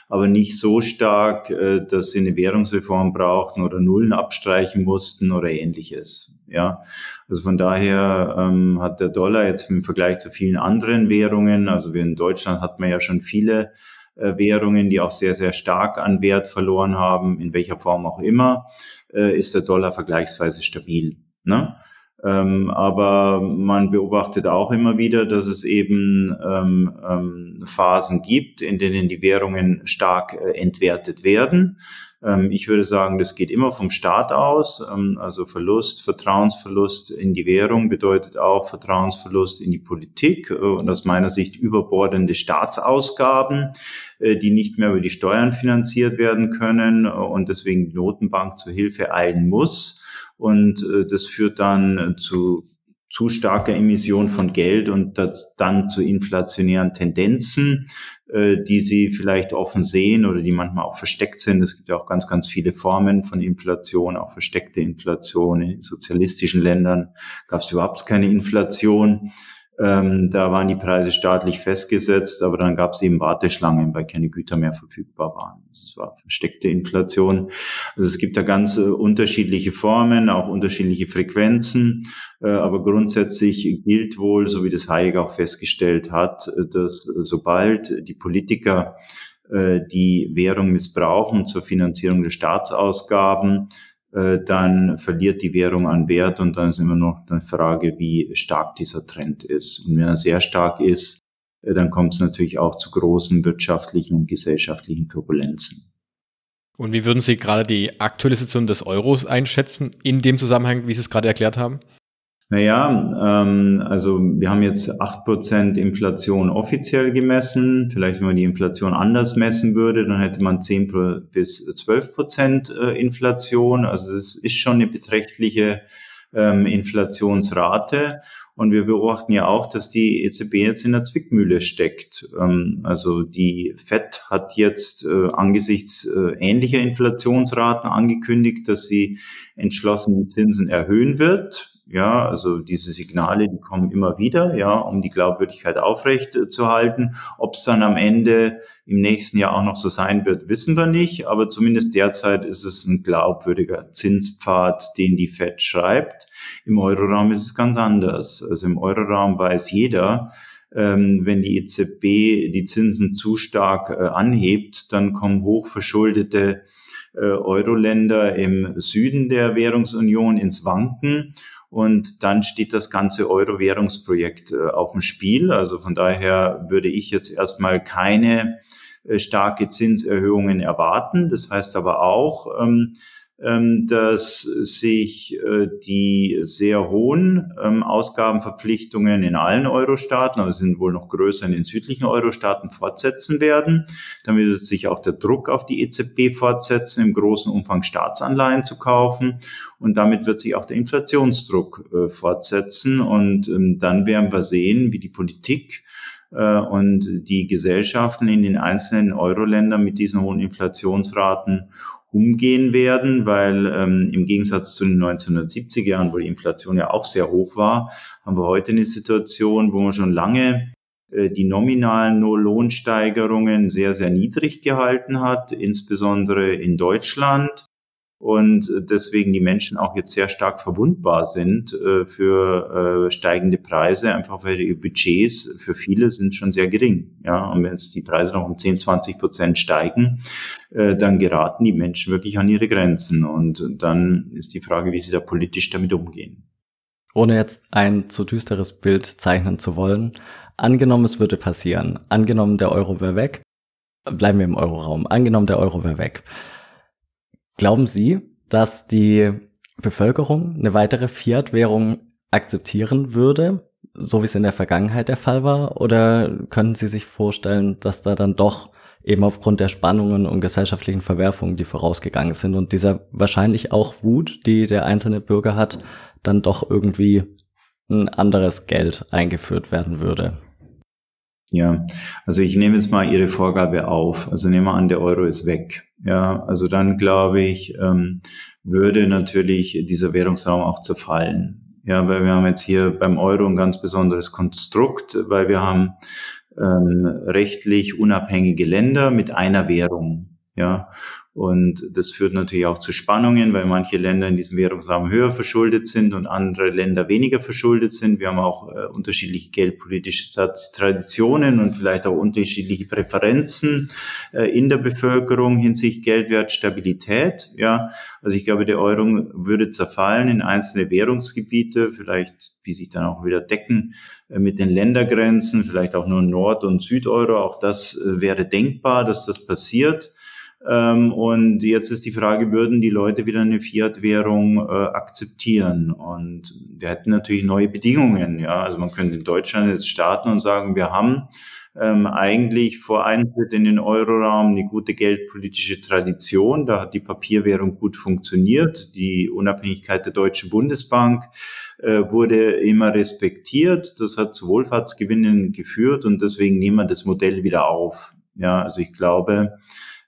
aber nicht so stark, äh, dass sie eine Währungsreform brauchten oder Nullen abstreichen mussten oder ähnliches. Ja, also von daher ähm, hat der Dollar jetzt im Vergleich zu vielen anderen Währungen, also wir in Deutschland hatten wir ja schon viele äh, Währungen, die auch sehr, sehr stark an Wert verloren haben, in welcher Form auch immer, äh, ist der Dollar vergleichsweise stabil. Ne? Ähm, aber man beobachtet auch immer wieder, dass es eben ähm, ähm, Phasen gibt, in denen die Währungen stark äh, entwertet werden. Ähm, ich würde sagen, das geht immer vom Staat aus. Ähm, also Verlust, Vertrauensverlust in die Währung bedeutet auch Vertrauensverlust in die Politik äh, und aus meiner Sicht überbordende Staatsausgaben, äh, die nicht mehr über die Steuern finanziert werden können äh, und deswegen die Notenbank zur Hilfe eilen muss. Und das führt dann zu zu starker Emission von Geld und das dann zu inflationären Tendenzen, die sie vielleicht offen sehen oder die manchmal auch versteckt sind. Es gibt ja auch ganz, ganz viele Formen von Inflation, auch versteckte Inflation. In sozialistischen Ländern gab es überhaupt keine Inflation. Ähm, da waren die Preise staatlich festgesetzt, aber dann gab es eben Warteschlangen, weil keine Güter mehr verfügbar waren. Das war versteckte Inflation. Also es gibt da ganz äh, unterschiedliche Formen, auch unterschiedliche Frequenzen, äh, aber grundsätzlich gilt wohl, so wie das Hayek auch festgestellt hat, äh, dass äh, sobald die Politiker die Währung missbrauchen zur Finanzierung der Staatsausgaben, äh, dann verliert die Währung an Wert und dann ist immer noch eine Frage, wie stark dieser Trend ist. Und wenn er sehr stark ist, äh, dann kommt es natürlich auch zu großen wirtschaftlichen und gesellschaftlichen Turbulenzen. Und wie würden Sie gerade die aktuelle Situation des Euros einschätzen, in dem Zusammenhang, wie Sie es gerade erklärt haben? Naja, ähm, also wir haben jetzt acht Prozent Inflation offiziell gemessen. Vielleicht, wenn man die Inflation anders messen würde, dann hätte man zehn bis zwölf Prozent äh, Inflation. Also es ist schon eine beträchtliche ähm, Inflationsrate. Und wir beobachten ja auch, dass die EZB jetzt in der Zwickmühle steckt. Ähm, also die FED hat jetzt äh, angesichts äh, ähnlicher Inflationsraten angekündigt, dass sie entschlossen die Zinsen erhöhen wird. Ja, also diese Signale, die kommen immer wieder, ja, um die Glaubwürdigkeit aufrecht äh, zu halten. Ob es dann am Ende im nächsten Jahr auch noch so sein wird, wissen wir nicht. Aber zumindest derzeit ist es ein glaubwürdiger Zinspfad, den die Fed schreibt. Im Euroraum ist es ganz anders. Also im Euroraum weiß jeder, ähm, wenn die EZB die Zinsen zu stark äh, anhebt, dann kommen hochverschuldete äh, Euro-Länder im Süden der Währungsunion ins Wanken und dann steht das ganze Euro-Währungsprojekt äh, auf dem Spiel. Also von daher würde ich jetzt erstmal keine äh, starke Zinserhöhungen erwarten. Das heißt aber auch, ähm, dass sich äh, die sehr hohen ähm, Ausgabenverpflichtungen in allen Euro-Staaten, aber sind wohl noch größer in den südlichen Euro-Staaten, fortsetzen werden. Damit wird sich auch der Druck auf die EZB fortsetzen, im großen Umfang Staatsanleihen zu kaufen. Und damit wird sich auch der Inflationsdruck äh, fortsetzen. Und ähm, dann werden wir sehen, wie die Politik äh, und die Gesellschaften in den einzelnen Euro-Ländern mit diesen hohen Inflationsraten umgehen werden, weil ähm, im Gegensatz zu den 1970er Jahren, wo die Inflation ja auch sehr hoch war, haben wir heute eine Situation, wo man schon lange äh, die nominalen Lohnsteigerungen sehr, sehr niedrig gehalten hat, insbesondere in Deutschland und äh, deswegen die Menschen auch jetzt sehr stark verwundbar sind äh, für äh, steigende Preise, einfach weil die Budgets für viele sind schon sehr gering. Ja, und wenn jetzt die Preise noch um 10, 20 Prozent steigen, dann geraten die Menschen wirklich an ihre Grenzen. Und dann ist die Frage, wie sie da politisch damit umgehen. Ohne jetzt ein zu düsteres Bild zeichnen zu wollen, angenommen es würde passieren, angenommen der Euro wäre weg, bleiben wir im Euroraum, angenommen der Euro wäre weg Glauben Sie, dass die Bevölkerung eine weitere Fiat-Währung akzeptieren würde, so wie es in der Vergangenheit der Fall war? Oder können Sie sich vorstellen, dass da dann doch eben aufgrund der Spannungen und gesellschaftlichen Verwerfungen, die vorausgegangen sind und dieser wahrscheinlich auch Wut, die der einzelne Bürger hat, dann doch irgendwie ein anderes Geld eingeführt werden würde. Ja, also ich nehme jetzt mal Ihre Vorgabe auf. Also nehmen wir an, der Euro ist weg. Ja, also dann glaube ich, ähm, würde natürlich dieser Währungsraum auch zerfallen. Ja, weil wir haben jetzt hier beim Euro ein ganz besonderes Konstrukt, weil wir haben ähm, rechtlich unabhängige Länder mit einer Währung. Ja, und das führt natürlich auch zu Spannungen, weil manche Länder in diesem Währungsraum höher verschuldet sind und andere Länder weniger verschuldet sind. Wir haben auch äh, unterschiedliche geldpolitische Traditionen und vielleicht auch unterschiedliche Präferenzen äh, in der Bevölkerung hinsichtlich Geldwertstabilität. Ja, also ich glaube, der Euro würde zerfallen in einzelne Währungsgebiete, vielleicht die sich dann auch wieder decken äh, mit den Ländergrenzen, vielleicht auch nur Nord- und Südeuro. Auch das äh, wäre denkbar, dass das passiert. Ähm, und jetzt ist die Frage, würden die Leute wieder eine Fiat-Währung äh, akzeptieren? Und wir hätten natürlich neue Bedingungen. Ja, also man könnte in Deutschland jetzt starten und sagen, wir haben ähm, eigentlich vor Eintritt in den Euroraum eine gute geldpolitische Tradition. Da hat die Papierwährung gut funktioniert. Die Unabhängigkeit der Deutschen Bundesbank äh, wurde immer respektiert. Das hat zu Wohlfahrtsgewinnen geführt und deswegen nehmen wir das Modell wieder auf. Ja, also ich glaube,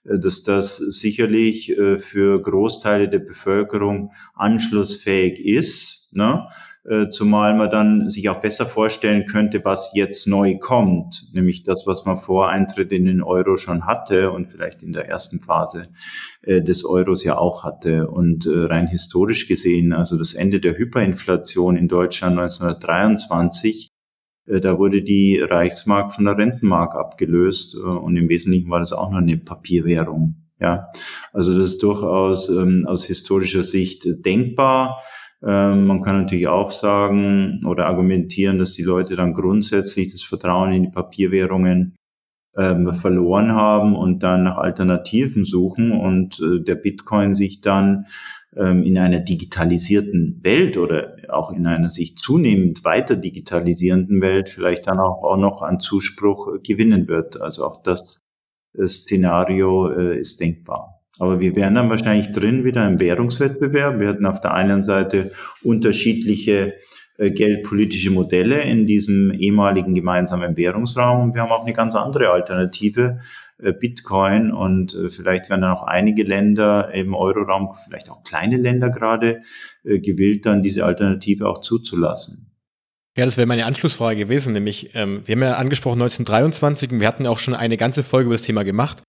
dass das sicherlich äh, für Großteile der Bevölkerung anschlussfähig ist. Ne? Äh, zumal man dann sich auch besser vorstellen könnte, was jetzt neu kommt, nämlich das, was man vor Eintritt in den Euro schon hatte und vielleicht in der ersten Phase des Euros ja auch hatte. Und rein historisch gesehen, also das Ende der Hyperinflation in Deutschland 1923, äh, da wurde die Reichsmark von der Rentenmark abgelöst äh, und im Wesentlichen war das auch nur eine Papierwährung. Ja, also das ist durchaus ähm, aus historischer Sicht denkbar. Ähm, man kann natürlich auch sagen oder argumentieren, dass die Leute dann grundsätzlich das Vertrauen in die Papierwährungen ähm, verloren haben und dann nach Alternativen suchen und äh, der Bitcoin sich dann in einer digitalisierten Welt oder auch in einer sich zunehmend weiter digitalisierenden Welt vielleicht dann auch, noch an Zuspruch gewinnen wird. Also auch das äh, Szenario äh, ist denkbar. Aber wir wären dann wahrscheinlich drin wieder im Währungswettbewerb. Wir hätten auf der einen Seite unterschiedliche äh, geldpolitische Modelle in diesem ehemaligen gemeinsamen Währungsraum wir haben auch eine ganz andere Alternative, äh, Bitcoin und äh, vielleicht werden dann auch einige Länder im Euroraum, vielleicht auch kleine Länder gerade, äh, gewillt, dann diese Alternative auch zuzulassen. Ja, das wäre meine Anschlussfrage gewesen, nämlich ähm, wir haben ja angesprochen 1923 und wir hatten auch schon eine ganze Folge über das Thema gemacht.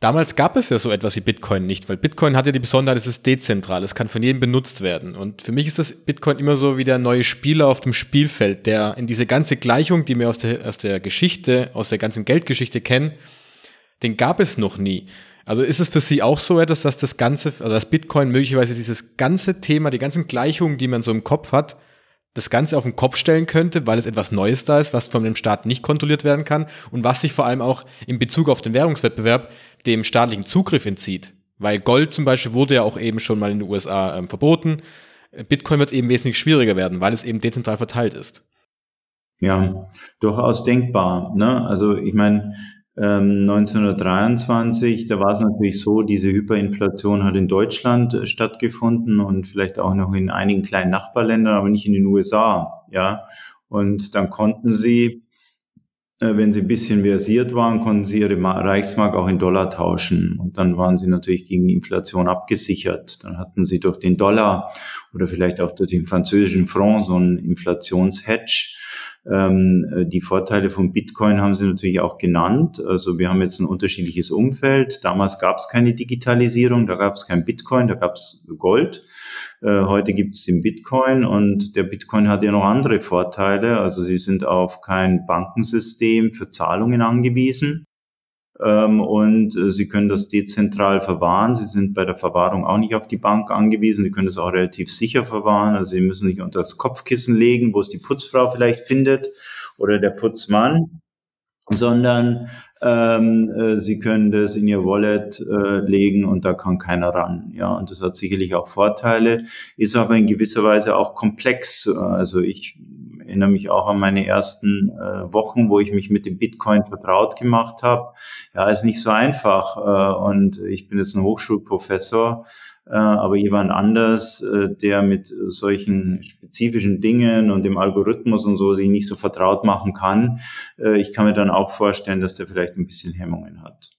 Damals gab es ja so etwas wie Bitcoin nicht, weil Bitcoin hat ja die Besonderheit, es ist dezentral, es kann von jedem benutzt werden. Und für mich ist das Bitcoin immer so wie der neue Spieler auf dem Spielfeld, der in diese ganze Gleichung, die wir aus der, aus der Geschichte, aus der ganzen Geldgeschichte kennen, den gab es noch nie. Also ist es für Sie auch so etwas, dass das ganze, also das Bitcoin möglicherweise dieses ganze Thema, die ganzen Gleichungen, die man so im Kopf hat, das Ganze auf den Kopf stellen könnte, weil es etwas Neues da ist, was von dem Staat nicht kontrolliert werden kann und was sich vor allem auch in Bezug auf den Währungswettbewerb dem staatlichen Zugriff entzieht. Weil Gold zum Beispiel wurde ja auch eben schon mal in den USA ähm, verboten. Bitcoin wird eben wesentlich schwieriger werden, weil es eben dezentral verteilt ist. Ja, durchaus denkbar. Ne? Also ich meine, 1923, ähm, da war es natürlich so, diese Hyperinflation hat in Deutschland äh, stattgefunden und vielleicht auch noch in einigen kleinen Nachbarländern, aber nicht in den USA, ja. Und dann konnten sie, äh, wenn sie ein bisschen versiert waren, konnten sie ihre Reichsmark auch in Dollar tauschen. Und dann waren sie natürlich gegen die Inflation abgesichert. Dann hatten sie durch den Dollar oder vielleicht auch durch den französischen Franc so einen Inflationshedge die Vorteile von Bitcoin haben Sie natürlich auch genannt. Also wir haben jetzt ein unterschiedliches Umfeld. Damals gab es keine Digitalisierung, da gab es kein Bitcoin, da gab es Gold. Äh, heute gibt es den Bitcoin und der Bitcoin hat ja noch andere Vorteile. Also Sie sind auf kein Bankensystem für Zahlungen angewiesen ähm, und äh, Sie können das dezentral verwahren. Sie sind bei der Verwahrung auch nicht auf die Bank angewiesen. Sie können das auch relativ sicher verwahren. Also Sie müssen nicht unter das Kopfkissen legen, wo es die Putzfrau vielleicht findet oder der Putzmann, sondern ähm, äh, Sie können das in Ihr Wallet äh, legen und da kann keiner ran. Ja, und das hat sicherlich auch Vorteile, ist aber in gewisser Weise auch komplex. Also ich erinnere mich auch an meine ersten äh, Wochen, wo ich mich mit dem Bitcoin vertraut gemacht habe. Ja, ist nicht so einfach. Äh, und ich bin jetzt ein Hochschulprofessor, äh, aber jemand anders, äh, der mit solchen spezifischen Dingen und dem Algorithmus und so sich nicht so vertraut machen kann, äh, ich kann mir dann auch vorstellen, dass der vielleicht ein bisschen Hemmungen hat.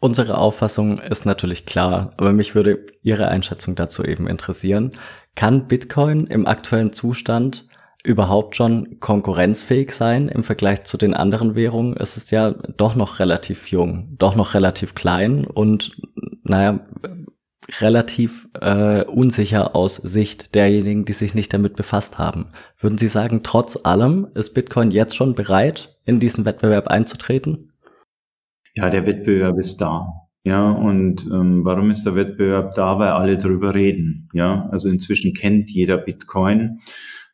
Unsere Auffassung ist natürlich klar, aber mich würde Ihre Einschätzung dazu eben interessieren. Kann Bitcoin im aktuellen Zustand überhaupt schon konkurrenzfähig sein im Vergleich zu den anderen Währungen? Es ist ja doch noch relativ jung, doch noch relativ klein und naja, relativ äh, unsicher aus Sicht derjenigen, die sich nicht damit befasst haben. Würden Sie sagen, trotz allem ist Bitcoin jetzt schon bereit, in diesen Wettbewerb einzutreten? Ja, der Wettbewerb ist da. Ja, und ähm, warum ist der Wettbewerb da? Weil alle drüber reden. Ja, also inzwischen kennt jeder Bitcoin.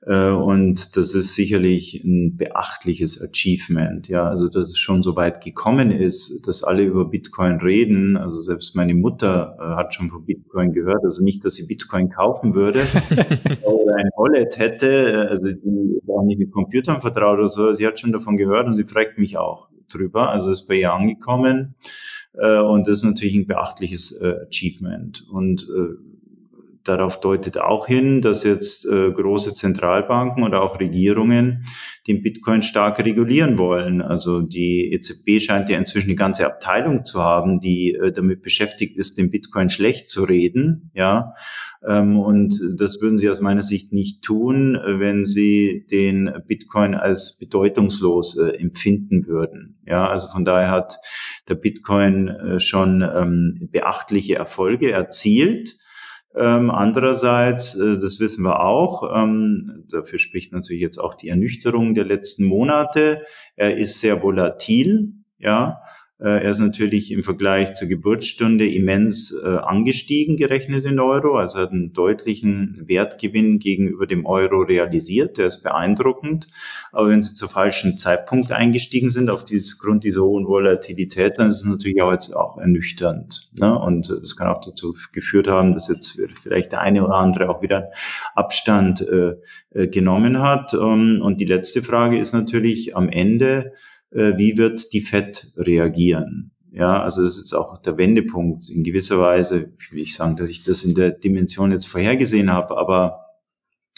Äh, und das ist sicherlich ein beachtliches Achievement. Ja, also dass es schon so weit gekommen ist, dass alle über Bitcoin reden. Also selbst meine Mutter äh, hat schon von Bitcoin gehört. Also nicht, dass sie Bitcoin kaufen würde oder ein Wallet hätte. Also die ist auch nicht mit Computern vertraut oder so. Sie hat schon davon gehört und sie fragt mich auch drüber. Also ist bei ihr angekommen. Äh, und das ist natürlich ein beachtliches Achievement. Und darauf deutet auch hin, dass jetzt äh, große Zentralbanken oder auch Regierungen den Bitcoin stark regulieren wollen. Also die EZB scheint ja inzwischen eine ganze Abteilung zu haben, die äh, damit beschäftigt ist, den Bitcoin schlecht zu reden. Ja, ähm, und das würden sie aus meiner Sicht nicht tun, wenn sie den Bitcoin als bedeutungslos äh, empfinden würden. Ja, also von daher hat der Bitcoin äh, schon ähm, beachtliche Erfolge erzielt. Ähm, andererseits, äh, das wissen wir auch, ähm, dafür spricht natürlich jetzt auch die Ernüchterung der letzten Monate. Er ist sehr volatil, ja. Äh, er ist natürlich im Vergleich zur Geburtsstunde immens äh, angestiegen, gerechnet in Euro. Also hat einen deutlichen Wertgewinn gegenüber dem Euro realisiert. Der ist beeindruckend. Aber wenn Sie zu falschen Zeitpunkt eingestiegen sind, auf dieses Grund dieser hohen Volatilität, dann ist es natürlich auch jetzt auch ernüchternd. Ne? Und das kann auch dazu geführt haben, dass jetzt vielleicht der eine oder andere auch wieder Abstand äh, äh genommen hat. Ähm, und die letzte Frage ist natürlich am Ende, äh, wie wird die FED reagieren? Ja, also das ist jetzt auch der Wendepunkt. In gewisser Weise will ich sagen, dass ich das in der Dimension jetzt vorhergesehen habe, aber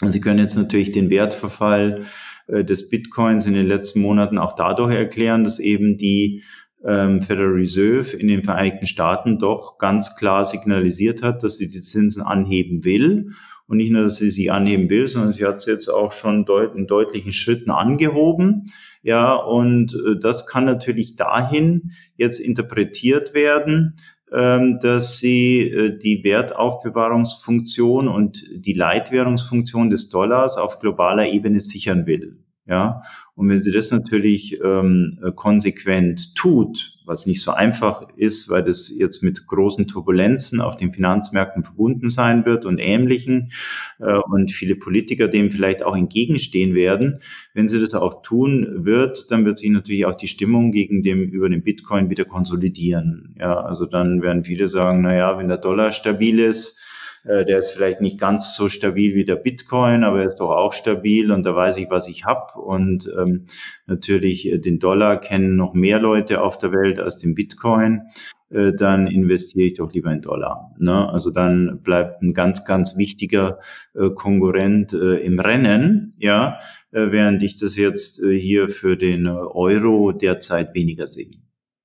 Sie können jetzt natürlich den Wertverfall äh, des Bitcoins in den letzten Monaten auch dadurch erklären, dass eben die ähm, Federal Reserve in den Vereinigten Staaten doch ganz klar signalisiert hat, dass sie die Zinsen anheben will. Und nicht nur, dass sie sie anheben will, sondern sie hat sie jetzt auch schon deut in deutlichen Schritten angehoben. Ja, und äh, das kann natürlich dahin jetzt interpretiert werden, ähm, dass sie äh, die Wertaufbewahrungsfunktion und die Leitwährungsfunktion des Dollars auf globaler Ebene sichern will. Ja, und wenn sie das natürlich ähm, konsequent tut, was nicht so einfach ist, weil das jetzt mit großen Turbulenzen auf den Finanzmärkten verbunden sein wird und ähnlichen äh, und viele Politiker dem vielleicht auch entgegenstehen werden. Wenn sie das auch tun wird, dann wird sich natürlich auch die Stimmung gegen dem über den Bitcoin wieder konsolidieren. Ja, also dann werden viele sagen, na ja, wenn der Dollar stabil ist, äh, der ist vielleicht nicht ganz so stabil wie der Bitcoin, aber er ist doch auch stabil und da weiß ich, was ich habe. Und ähm, natürlich äh, den Dollar kennen noch mehr Leute auf der Welt als den Bitcoin. Äh, dann investiere ich doch lieber in Dollar. Ne? Also dann bleibt ein ganz, ganz wichtiger äh, Konkurrent äh, im Rennen, ja, äh, während ich das jetzt äh, hier für den Euro derzeit weniger sehe.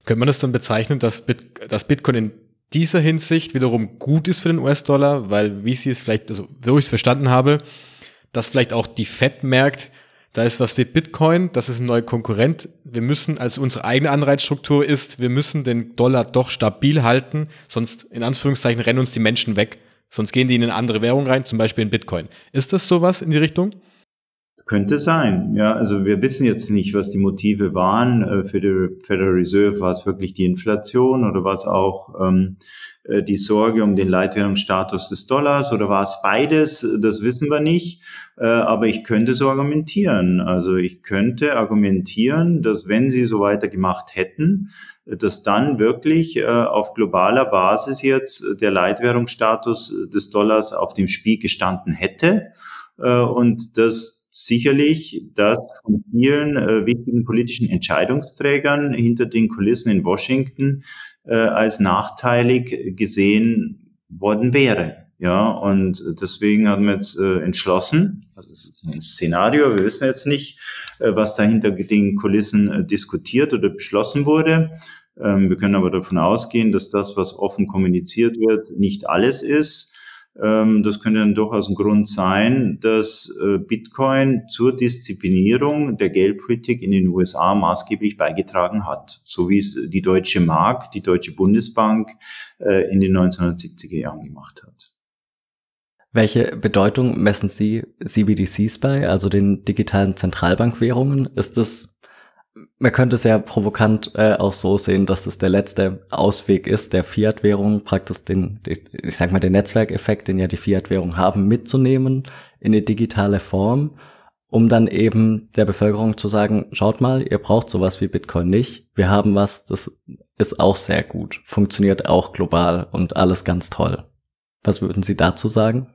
Könnte man das dann bezeichnen, dass, Bit dass Bitcoin in dieser Hinsicht wiederum gut ist für den US-Dollar, weil wie sie es vielleicht, also so ich es verstanden habe, dass vielleicht auch die Fed merkt, da ist was mit Bitcoin, das ist ein neuer Konkurrent. Wir müssen, als unsere eigene Anreizstruktur ist, wir müssen den Dollar doch stabil halten, sonst in Anführungszeichen rennen uns die Menschen weg. Sonst gehen die in eine andere Währung rein, zum Beispiel in Bitcoin. Ist das sowas in die Richtung? Könnte sein, ja. Also wir wissen jetzt nicht, was die Motive waren. Äh, für die Federal Reserve war es wirklich die Inflation oder war es auch ähm, äh, die Sorge um den Leitwährungsstatus des Dollars oder war es beides? Das wissen wir nicht. Äh, aber ich könnte so argumentieren. Also ich könnte argumentieren, dass wenn sie so weitergemacht hätten, dass dann wirklich äh, auf globaler Basis jetzt der Leitwährungsstatus des Dollars auf dem Spiel gestanden hätte. Äh, und dass sicherlich, dass von vielen äh, wichtigen politischen Entscheidungsträgern hinter den Kulissen in Washington äh, als nachteilig gesehen worden wäre. Ja, und deswegen haben wir jetzt äh, entschlossen, also das ist ein Szenario, wir wissen jetzt nicht, äh, was da hinter den Kulissen äh, diskutiert oder beschlossen wurde. Ähm, wir können aber davon ausgehen, dass das, was offen kommuniziert wird, nicht alles ist. Ähm, das könnte dann durchaus ein Grund sein, dass äh, Bitcoin zur Disziplinierung der Geldpolitik in den USA maßgeblich beigetragen hat, so wie es die Deutsche Mark, die Deutsche Bundesbank äh, in den 1970er Jahren gemacht hat. Welche Bedeutung messen Sie CBDCs bei, also den digitalen Zentralbankwährungen? Ist es man könnte es ja provokant äh, auch so sehen, dass das der letzte Ausweg ist, der Fiat-Währung praktisch den, ich sag mal, den Netzwerkeffekt, den ja die Fiat-Währung haben, mitzunehmen in eine digitale Form, um dann eben der Bevölkerung zu sagen, schaut mal, ihr braucht sowas wie Bitcoin nicht. Wir haben was, das ist auch sehr gut, funktioniert auch global und alles ganz toll. Was würden Sie dazu sagen?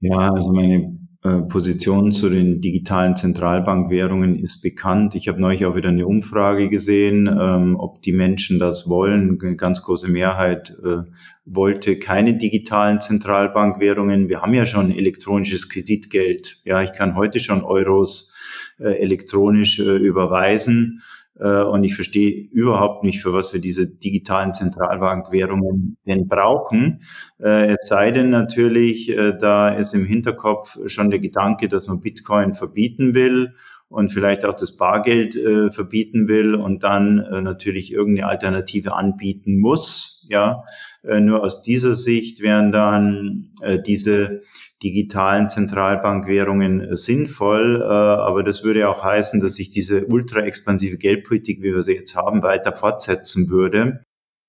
Ja, also meine Position zu den digitalen Zentralbankwährungen ist bekannt. Ich habe neulich auch wieder eine Umfrage gesehen, ähm, ob die Menschen das wollen. Eine ganz große Mehrheit äh, wollte keine digitalen Zentralbankwährungen. Wir haben ja schon elektronisches Kreditgeld. Ja, ich kann heute schon Euros äh, elektronisch äh, überweisen. Äh, und ich verstehe überhaupt nicht, für was wir diese digitalen Zentralbankwährungen denn brauchen. Äh, es sei denn natürlich, äh, da ist im Hinterkopf schon der Gedanke, dass man Bitcoin verbieten will und vielleicht auch das Bargeld äh, verbieten will und dann äh, natürlich irgendeine Alternative anbieten muss. Ja, äh, nur aus dieser Sicht wären dann äh, diese digitalen Zentralbankwährungen äh, sinnvoll, äh, aber das würde auch heißen, dass sich diese ultra expansive Geldpolitik, wie wir sie jetzt haben, weiter fortsetzen würde.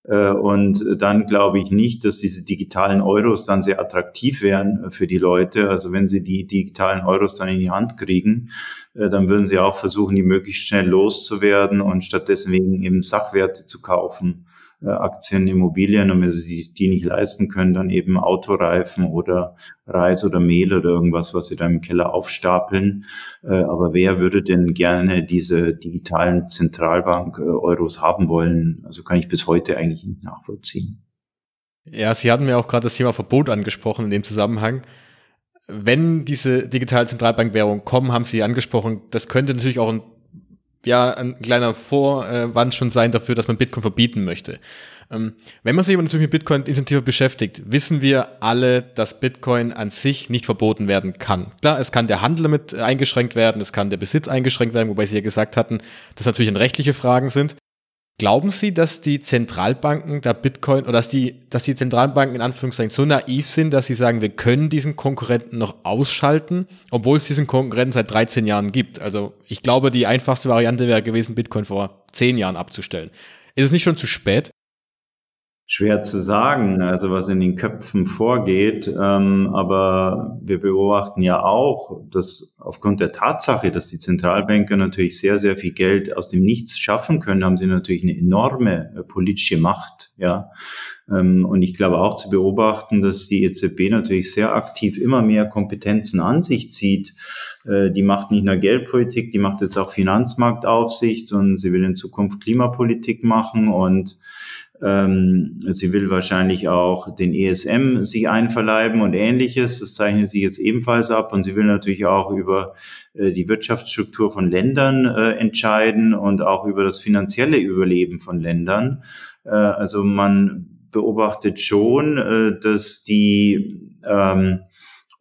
Äh, und dann glaube ich nicht, dass diese digitalen Euros dann sehr attraktiv wären für die Leute. Also wenn sie die digitalen Euros dann in die Hand kriegen, dann würden sie auch versuchen, die möglichst schnell loszuwerden und stattdessen wegen eben Sachwerte zu kaufen. Äh, Aktien, Immobilien und wenn sie sich die nicht leisten können, dann eben Autoreifen oder Reis oder Mehl oder irgendwas, was sie da im Keller aufstapeln. Äh, aber wer würde denn gerne diese digitalen Zentralbank-Euros haben wollen? Also kann ich bis heute eigentlich nicht nachvollziehen. Ja, Sie hatten mir auch gerade das Thema Verbot angesprochen in dem Zusammenhang. Wenn diese digitale Zentralbankwährung kommen, haben Sie angesprochen, das könnte natürlich auch ein ja ein kleiner Vorwand schon sein dafür, dass man Bitcoin verbieten möchte. Ähm, wenn man sich aber natürlich mit Bitcoin intensiver beschäftigt, wissen wir alle, dass Bitcoin an sich nicht verboten werden kann. Klar, es kann der Handel damit eingeschränkt werden, es kann der Besitz eingeschränkt werden, wobei Sie ja gesagt hatten, dass natürlich rechtliche Fragen sind. Glauben Sie, dass die Zentralbanken da Bitcoin oder dass die, dass die Zentralbanken in Anführungszeichen so naiv sind, dass sie sagen, wir können diesen Konkurrenten noch ausschalten, obwohl es diesen Konkurrenten seit 13 Jahren gibt? Also ich glaube, die einfachste Variante wäre gewesen, Bitcoin vor 10 Jahren abzustellen. Ist es nicht schon zu spät? Schwer zu sagen, also was in den Köpfen vorgeht, ähm, aber wir beobachten ja auch, dass aufgrund der Tatsache, dass die Zentralbanker natürlich sehr, sehr viel Geld aus dem Nichts schaffen können, haben sie natürlich eine enorme äh, politische Macht, ja. Ähm, und ich glaube auch zu beobachten, dass die EZB natürlich sehr aktiv immer mehr Kompetenzen an sich zieht. Äh, die macht nicht nur Geldpolitik, die macht jetzt auch Finanzmarktaufsicht und sie will in Zukunft Klimapolitik machen und ähm, sie will wahrscheinlich auch den ESM sich einverleiben und ähnliches. Das zeichnet sie jetzt ebenfalls ab. Und sie will natürlich auch über äh, die Wirtschaftsstruktur von Ländern äh, entscheiden und auch über das finanzielle Überleben von Ländern. Äh, also man beobachtet schon, äh, dass die ähm,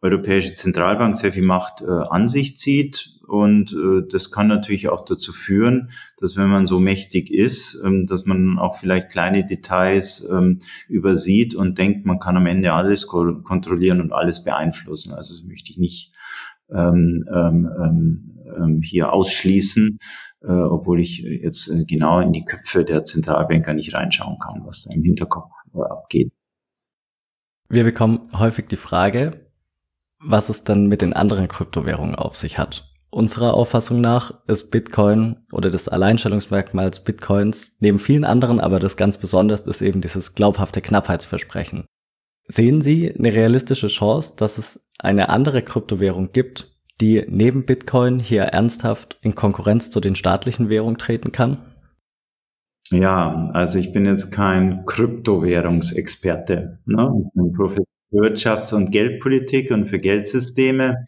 Europäische Zentralbank sehr viel Macht äh, an sich zieht und äh, das kann natürlich auch dazu führen, dass wenn man so mächtig ist, ähm, dass man auch vielleicht kleine Details ähm, übersieht und denkt, man kann am Ende alles ko kontrollieren und alles beeinflussen. Also das möchte ich nicht ähm, ähm, ähm, ähm hier ausschließen, äh, obwohl ich jetzt äh, genau in die Köpfe der Zentralbanker nicht reinschauen kann, was da im Hinterkopf äh, abgeht. Wir bekommen häufig die Frage, was es dann mit den anderen Kryptowährungen auf sich hat. Unserer Auffassung nach ist Bitcoin oder das Alleinstellungsmerkmals Bitcoins neben vielen anderen, aber das ganz besonders ist eben dieses glaubhafte Knappheitsversprechen. Sehen Sie eine realistische Chance, dass es eine andere Kryptowährung gibt, die neben Bitcoin hier ernsthaft in Konkurrenz zu den staatlichen Währungen treten kann? Ja, also ich bin jetzt kein Kryptowährungsexperte. Ne? Ich bin Professor Wirtschafts- und Geldpolitik und für Geldsysteme,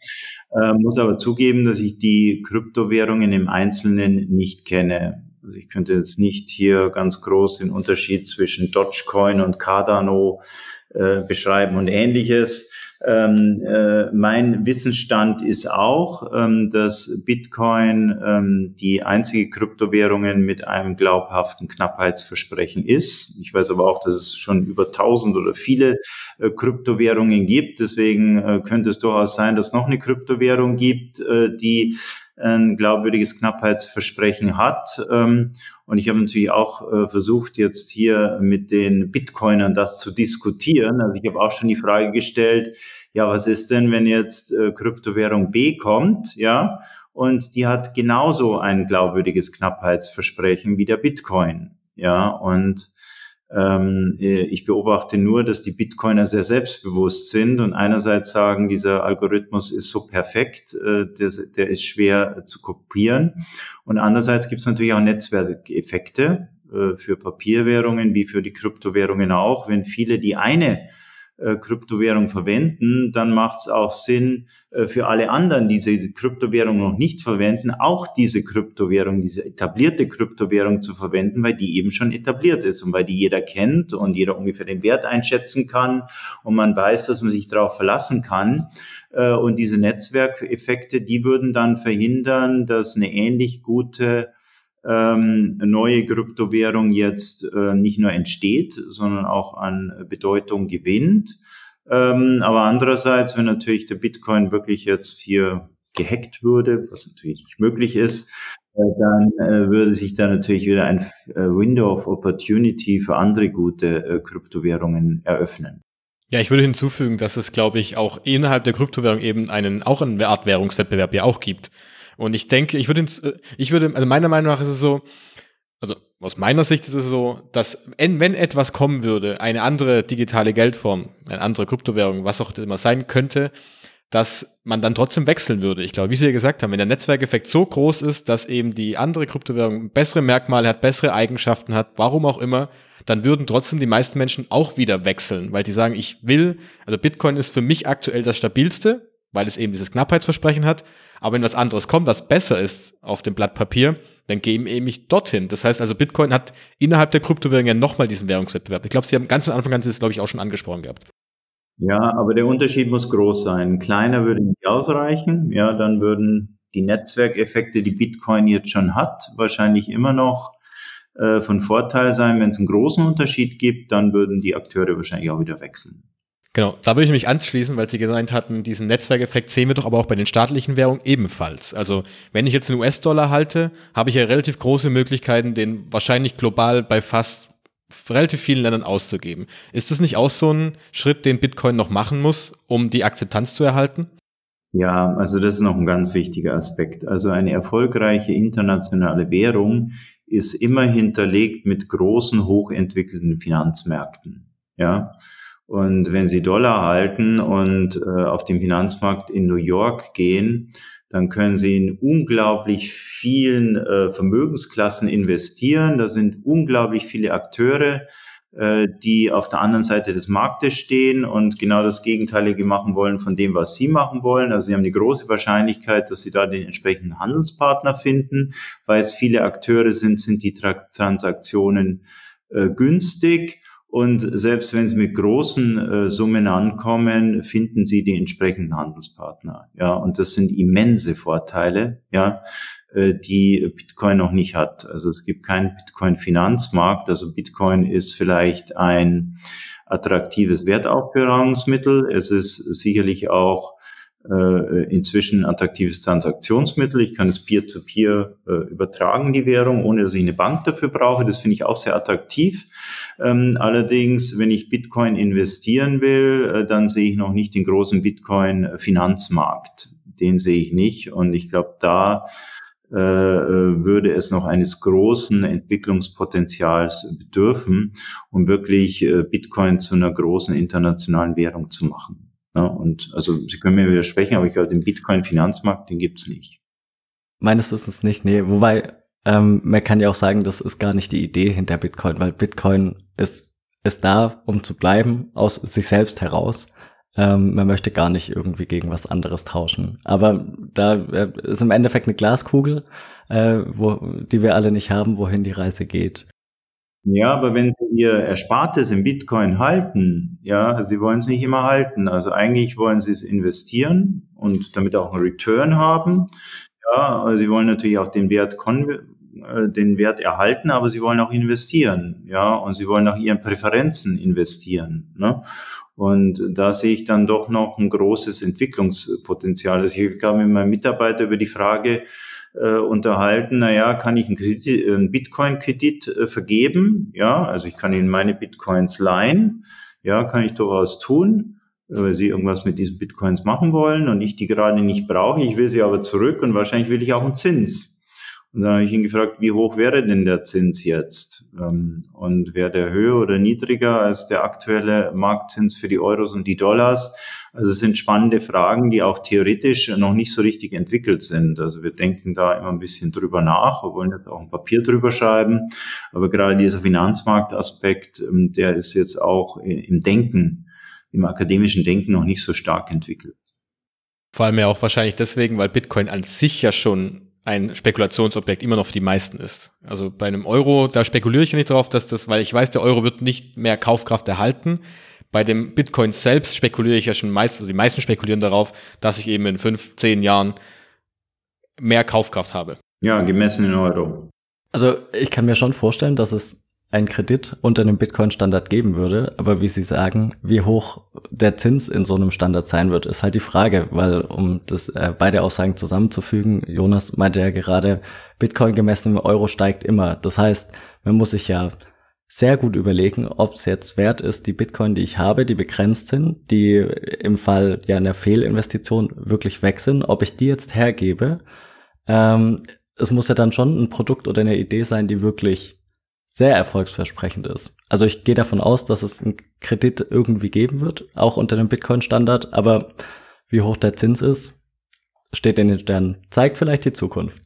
äh, muss aber zugeben, dass ich die Kryptowährungen im Einzelnen nicht kenne. Also ich könnte jetzt nicht hier ganz groß den Unterschied zwischen Dogecoin und Cardano äh, beschreiben und ähnliches. Ähm, äh, mein Wissensstand ist auch, ähm, dass Bitcoin ähm, die einzige Kryptowährungen mit einem glaubhaften Knappheitsversprechen ist. Ich weiß aber auch, dass es schon über tausend oder viele äh, Kryptowährungen gibt. Deswegen äh, könnte es durchaus sein, dass noch eine Kryptowährung gibt, äh, die ein glaubwürdiges Knappheitsversprechen hat. Ähm, und ich habe natürlich auch äh, versucht, jetzt hier mit den Bitcoinern das zu diskutieren. Also ich habe auch schon die Frage gestellt, ja, was ist denn, wenn jetzt äh, Kryptowährung B kommt, ja, und die hat genauso ein glaubwürdiges Knappheitsversprechen wie der Bitcoin, ja, und ich beobachte nur, dass die Bitcoiner sehr selbstbewusst sind und einerseits sagen, dieser Algorithmus ist so perfekt, äh, der, der ist schwer zu kopieren. Und andererseits gibt es natürlich auch Netzwerkeffekte äh, für Papierwährungen wie für die Kryptowährungen auch. Wenn viele die eine äh, Kryptowährung verwenden, dann macht es auch Sinn äh, für alle anderen, die diese Kryptowährung noch nicht verwenden, auch diese Kryptowährung, diese etablierte Kryptowährung zu verwenden, weil die eben schon etabliert ist und weil die jeder kennt und jeder ungefähr den Wert einschätzen kann und man weiß, dass man sich darauf verlassen kann. Äh, und diese Netzwerkeffekte, die würden dann verhindern, dass eine ähnlich gute ähm, neue Kryptowährung jetzt äh, nicht nur entsteht, sondern auch an Bedeutung gewinnt. Ähm, aber andererseits, wenn natürlich der Bitcoin wirklich jetzt hier gehackt würde, was natürlich nicht möglich ist, äh, dann äh, würde sich da natürlich wieder ein äh, Window of Opportunity für andere gute äh, Kryptowährungen eröffnen. Ja, ich würde hinzufügen, dass es, glaube ich, auch innerhalb der Kryptowährung eben einen, auch eine Art Währungswettbewerb ja auch gibt. Und ich denke, ich würde, ich würde, also meiner Meinung nach ist es so, also aus meiner Sicht ist es so, dass wenn etwas kommen würde, eine andere digitale Geldform, eine andere Kryptowährung, was auch immer sein könnte, dass man dann trotzdem wechseln würde. Ich glaube, wie Sie ja gesagt haben, wenn der Netzwerkeffekt so groß ist, dass eben die andere Kryptowährung bessere Merkmale hat, bessere Eigenschaften hat, warum auch immer, dann würden trotzdem die meisten Menschen auch wieder wechseln, weil die sagen, ich will, also Bitcoin ist für mich aktuell das stabilste, weil es eben dieses Knappheitsversprechen hat, aber wenn was anderes kommt, was besser ist auf dem Blatt Papier, dann gehen eben ich dorthin. Das heißt also, Bitcoin hat innerhalb der Kryptowährung ja nochmal diesen Währungswettbewerb. Ich glaube, Sie haben ganz am Anfang ganz das, glaube ich, auch schon angesprochen gehabt. Ja, aber der Unterschied muss groß sein. Kleiner würde nicht ausreichen. Ja, dann würden die Netzwerkeffekte, die Bitcoin jetzt schon hat, wahrscheinlich immer noch äh, von Vorteil sein. Wenn es einen großen Unterschied gibt, dann würden die Akteure wahrscheinlich auch wieder wechseln. Genau, da würde ich mich anschließen, weil Sie gesagt hatten, diesen Netzwerkeffekt sehen wir doch aber auch bei den staatlichen Währungen ebenfalls. Also wenn ich jetzt einen US-Dollar halte, habe ich ja relativ große Möglichkeiten, den wahrscheinlich global bei fast relativ vielen Ländern auszugeben. Ist das nicht auch so ein Schritt, den Bitcoin noch machen muss, um die Akzeptanz zu erhalten? Ja, also das ist noch ein ganz wichtiger Aspekt. Also eine erfolgreiche internationale Währung ist immer hinterlegt mit großen, hochentwickelten Finanzmärkten. Ja, und wenn Sie Dollar halten und äh, auf dem Finanzmarkt in New York gehen, dann können Sie in unglaublich vielen äh, Vermögensklassen investieren. Da sind unglaublich viele Akteure, äh, die auf der anderen Seite des Marktes stehen und genau das Gegenteilige machen wollen von dem, was Sie machen wollen. Also Sie haben die große Wahrscheinlichkeit, dass Sie da den entsprechenden Handelspartner finden. Weil es viele Akteure sind, sind die Transaktionen äh, günstig. Und selbst wenn sie mit großen äh, Summen ankommen, finden sie die entsprechenden Handelspartner. Ja, und das sind immense Vorteile, ja, äh, die Bitcoin noch nicht hat. Also es gibt keinen Bitcoin-Finanzmarkt. Also Bitcoin ist vielleicht ein attraktives Wertaufbewahrungsmittel. Es ist sicherlich auch äh, inzwischen attraktives Transaktionsmittel. Ich kann es peer-to-peer -peer, äh, übertragen, die Währung, ohne dass ich eine Bank dafür brauche. Das finde ich auch sehr attraktiv. Ähm, allerdings, wenn ich Bitcoin investieren will, äh, dann sehe ich noch nicht den großen Bitcoin-Finanzmarkt. Den sehe ich nicht. Und ich glaube, da äh, würde es noch eines großen Entwicklungspotenzials bedürfen, um wirklich äh, Bitcoin zu einer großen internationalen Währung zu machen. Ja, und also Sie können mir widersprechen, aber ich glaube, den Bitcoin-Finanzmarkt, den gibt's nicht. Meines Wissens nicht, nee. Wobei, ähm, man kann ja auch sagen, das ist gar nicht die Idee hinter Bitcoin, weil Bitcoin ist, ist da, um zu bleiben, aus sich selbst heraus. Ähm, man möchte gar nicht irgendwie gegen was anderes tauschen. Aber da äh, ist im Endeffekt eine Glaskugel, äh, wo, die wir alle nicht haben, wohin die Reise geht. Ja, aber wenn Sie Ihr Erspartes in Bitcoin halten, ja, Sie wollen es nicht immer halten. Also eigentlich wollen Sie es investieren und damit auch einen Return haben. Ja, Sie wollen natürlich auch den Wert äh, den Wert erhalten, aber sie wollen auch investieren, ja, und sie wollen nach ihren Präferenzen investieren. Ne? Und da sehe ich dann doch noch ein großes Entwicklungspotenzial. Also ich habe mit meinem Mitarbeiter über die Frage äh, unterhalten, naja, kann ich einen, Kredit, einen Bitcoin-Kredit äh, vergeben? Ja, also ich kann Ihnen meine Bitcoins leihen. Ja, kann ich durchaus tun, weil Sie irgendwas mit diesen Bitcoins machen wollen und ich die gerade nicht brauche. Ich will sie aber zurück und wahrscheinlich will ich auch einen Zins. Und dann habe ich ihn gefragt, wie hoch wäre denn der Zins jetzt? Ähm, und wäre der höher oder niedriger als der aktuelle Marktzins für die Euros und die Dollars? Also es sind spannende Fragen, die auch theoretisch noch nicht so richtig entwickelt sind. Also wir denken da immer ein bisschen drüber nach. Wir wollen jetzt auch ein Papier drüber schreiben. Aber gerade dieser Finanzmarktaspekt, ähm, der ist jetzt auch im Denken, im akademischen Denken noch nicht so stark entwickelt. Vor allem ja auch wahrscheinlich deswegen, weil Bitcoin an sich ja schon ein Spekulationsobjekt immer noch für die meisten ist. Also bei einem Euro, da spekuliere ich nicht drauf, dass das, weil ich weiß, der Euro wird nicht mehr Kaufkraft erhalten. Bei dem Bitcoin selbst spekuliere ich ja schon meist, also die meisten spekulieren darauf, dass ich eben in fünf, zehn Jahren mehr Kaufkraft habe. Ja, gemessen in Euro. Also ich kann mir schon vorstellen, dass es einen Kredit unter einem Bitcoin-Standard geben würde. Aber wie Sie sagen, wie hoch der Zins in so einem Standard sein wird, ist halt die Frage, weil um das äh, beide Aussagen zusammenzufügen, Jonas meinte ja gerade, Bitcoin gemessen im Euro steigt immer. Das heißt, man muss sich ja sehr gut überlegen, ob es jetzt wert ist, die Bitcoin, die ich habe, die begrenzt sind, die im Fall ja einer Fehlinvestition wirklich weg sind, ob ich die jetzt hergebe. Ähm, es muss ja dann schon ein Produkt oder eine Idee sein, die wirklich sehr erfolgsversprechend ist. Also ich gehe davon aus, dass es einen Kredit irgendwie geben wird, auch unter dem Bitcoin-Standard, aber wie hoch der Zins ist, steht in den Sternen. Zeigt vielleicht die Zukunft.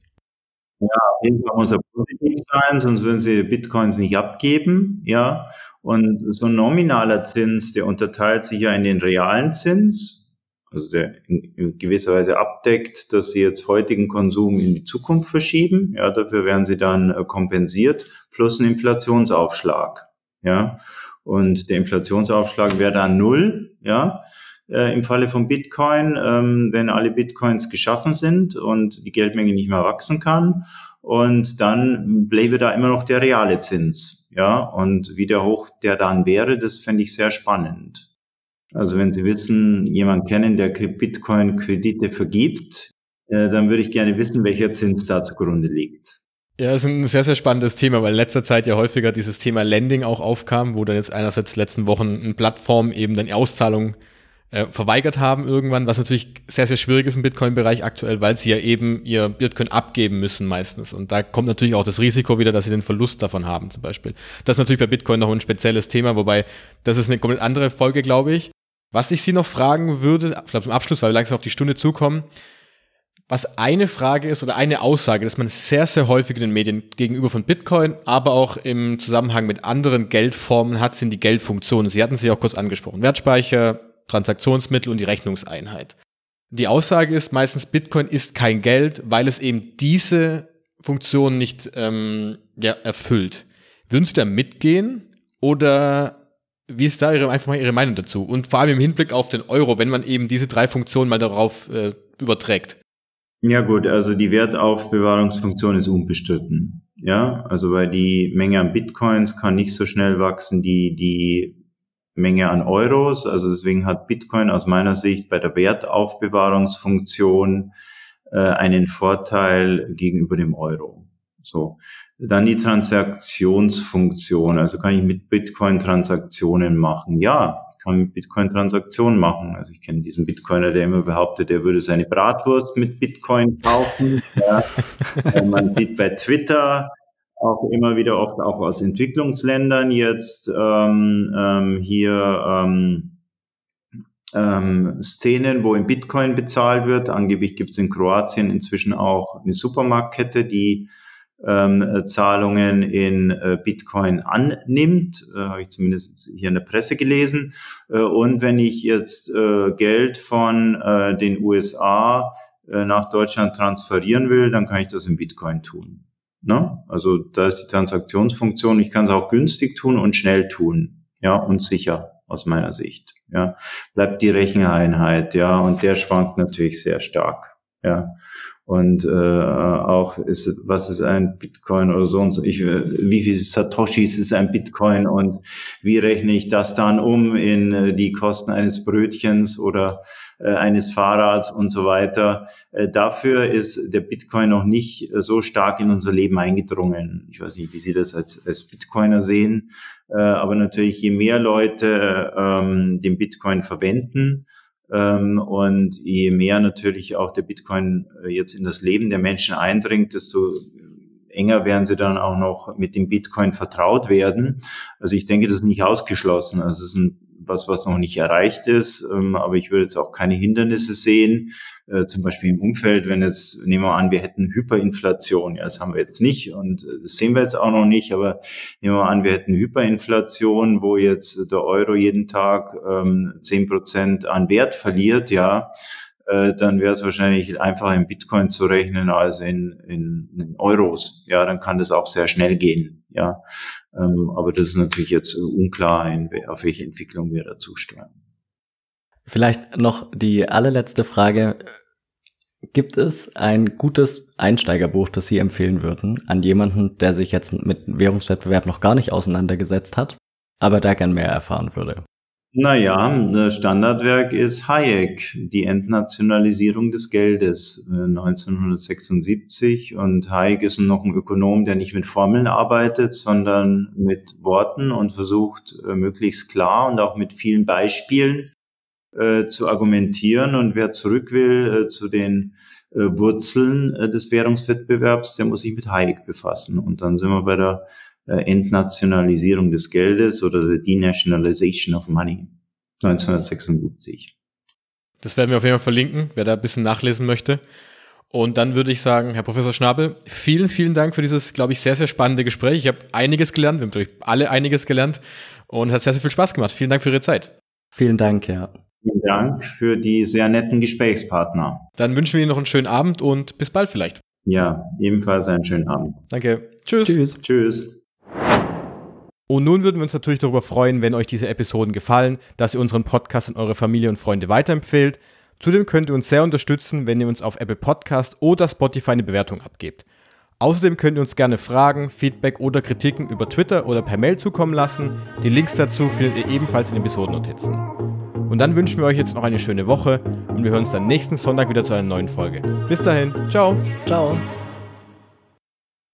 Ja, auf jeden Fall muss er positiv sein, sonst würden sie Bitcoins nicht abgeben, ja. Und so ein nominaler Zins, der unterteilt sich ja in den realen Zins, also der in, gewisser Weise abdeckt, dass sie jetzt heutigen Konsum in die Zukunft verschieben. Ja, dafür werden sie dann äh, kompensiert plus ein Inflationsaufschlag. Ja, und der Inflationsaufschlag wäre dann null. Ja, äh, im Falle von Bitcoin, ähm, wenn alle Bitcoins geschaffen sind und die Geldmenge nicht mehr wachsen kann. Und dann bleibe da immer noch der reale Zins. Ja, und wie der hoch der dann wäre, das fände ich sehr spannend. Also wenn Sie wissen, jemand kennen, der Bitcoin-Kredite vergibt, äh, dann würde ich gerne wissen, welcher Zins da zugrunde liegt. Ja, das ist ein sehr, sehr spannendes Thema, weil in letzter Zeit ja häufiger dieses Thema Lending auch aufkam, wo dann jetzt einerseits letzten Wochen eine Plattform eben dann die Auszahlung äh, verweigert haben irgendwann, was natürlich sehr, sehr schwierig ist im Bitcoin-Bereich aktuell, weil sie ja eben ihr Bitcoin abgeben müssen meistens. Und da kommt natürlich auch das Risiko wieder, dass sie den Verlust davon haben zum Beispiel. Das ist natürlich bei Bitcoin noch ein spezielles Thema, wobei das ist eine komplett andere Folge, glaube ich. Was ich Sie noch fragen würde, ich glaube zum Abschluss, weil wir langsam auf die Stunde zukommen, was eine Frage ist oder eine Aussage, dass man sehr, sehr häufig in den Medien gegenüber von Bitcoin, aber auch im Zusammenhang mit anderen Geldformen hat, sind die Geldfunktionen. Sie hatten sie auch kurz angesprochen. Wertspeicher, Transaktionsmittel und die Rechnungseinheit. Die Aussage ist meistens, Bitcoin ist kein Geld, weil es eben diese Funktion nicht ähm, ja, erfüllt. Würden Sie da mitgehen oder wie ist da ihre, einfach mal Ihre Meinung dazu? Und vor allem im Hinblick auf den Euro, wenn man eben diese drei Funktionen mal darauf äh, überträgt. Ja gut, also die Wertaufbewahrungsfunktion ist unbestritten. Ja, also weil die Menge an Bitcoins kann nicht so schnell wachsen, die die Menge an Euros. Also deswegen hat Bitcoin aus meiner Sicht bei der Wertaufbewahrungsfunktion äh, einen Vorteil gegenüber dem Euro. So. Dann die Transaktionsfunktion. Also kann ich mit Bitcoin Transaktionen machen? Ja, ich kann mit Bitcoin Transaktionen machen. Also ich kenne diesen Bitcoiner, der immer behauptet, er würde seine Bratwurst mit Bitcoin kaufen. ja. Äh, man sieht bei Twitter auch immer wieder oft auch aus Entwicklungsländern jetzt ähm, ähm, hier ähm, ähm, Szenen, wo in Bitcoin bezahlt wird. Angeblich gibt es in Kroatien inzwischen auch eine Supermarktkette, die ähm, Zahlungen in äh, Bitcoin annimmt, äh, habe ich zumindest hier in der Presse gelesen. Äh, und wenn ich jetzt äh, Geld von äh, den USA äh, nach Deutschland transferieren will, dann kann ich das in Bitcoin tun. Ne? Also da ist die Transaktionsfunktion. Ich kann es auch günstig tun und schnell tun, ja und sicher aus meiner Sicht. Ja, bleibt die Recheneinheit, ja, und der schwankt natürlich sehr stark. Ja, und äh, auch ist, was ist ein Bitcoin oder so und so. Ich, wie viel Satoshis ist ein Bitcoin und wie rechne ich das dann um in äh, die Kosten eines Brötchens oder äh, eines Fahrrads und so weiter. Äh, dafür ist der Bitcoin noch nicht äh, so stark in unser Leben eingedrungen. Ich weiß nicht, wie Sie das als, als Bitcoiner sehen, äh, aber natürlich, je mehr Leute ähm, den Bitcoin verwenden, und je mehr natürlich auch der Bitcoin äh, jetzt in das Leben der Menschen eindringt, desto enger werden sie dann auch noch mit dem Bitcoin vertraut werden. Also ich denke, das ist nicht ausgeschlossen. Also es ist ein was, was noch nicht erreicht ist. Ähm, aber ich würde jetzt auch keine Hindernisse sehen. Äh, zum Beispiel im Umfeld, wenn jetzt, nehmen wir an, wir hätten Hyperinflation. Ja, das haben wir jetzt nicht und äh, das sehen wir jetzt auch noch nicht. Aber nehmen wir an, wir hätten Hyperinflation, wo jetzt der Euro jeden Tag ähm, zehn Prozent an Wert verliert, ja äh, dann wäre es wahrscheinlich einfacher in Bitcoin zu rechnen als in, in, in Euros. Ja, dann kann das auch sehr schnell gehen. Ja, ähm, aber das ist natürlich jetzt unklar, in, auf welche Entwicklung wir dazu steuern. Vielleicht noch die allerletzte Frage. Gibt es ein gutes Einsteigerbuch, das Sie empfehlen würden an jemanden, der sich jetzt mit Währungswettbewerb noch gar nicht auseinandergesetzt hat, aber da gern mehr erfahren würde? Naja, Standardwerk ist Hayek, die Entnationalisierung des Geldes 1976. Äh, und Hayek ist noch ein Ökonom, der nicht mit Formeln arbeitet, sondern mit Worten und versucht, äh, möglichst klar und auch mit vielen Beispielen äh, zu argumentieren. Und wer zurück will äh, zu den äh, Wurzeln äh, des Währungswettbewerbs, der muss sich mit Hayek befassen. Und dann sind wir bei der äh, Entnationalisierung des Geldes oder the Denationalization of Money 1976. Das werden wir auf jeden Fall verlinken, wer da ein bisschen nachlesen möchte. Und dann würde ich sagen, Herr Professor Schnabel, vielen, vielen Dank für dieses, glaube ich, sehr, sehr spannende Gespräch. Ich habe einiges gelernt, wir haben, glaube ich, alle einiges gelernt und es hat sehr, sehr viel Spaß gemacht. Vielen Dank für Ihre Zeit. Vielen Dank, ja. Vielen Dank für die sehr netten Gesprächspartner. Dann wünschen wir Ihnen noch einen schönen Abend und bis bald vielleicht. Ja, ebenfalls einen schönen Abend. Danke. Tschüss. Tschüss. Tschüss. Und nun würden wir uns natürlich darüber freuen, wenn euch diese Episoden gefallen, dass ihr unseren Podcast an eure Familie und Freunde weiterempfehlt. Zudem könnt ihr uns sehr unterstützen, wenn ihr uns auf Apple Podcast oder Spotify eine Bewertung abgebt. Außerdem könnt ihr uns gerne Fragen, Feedback oder Kritiken über Twitter oder per Mail zukommen lassen. Die Links dazu findet ihr ebenfalls in den Episodennotizen. Und dann wünschen wir euch jetzt noch eine schöne Woche und wir hören uns dann nächsten Sonntag wieder zu einer neuen Folge. Bis dahin, ciao. Ciao.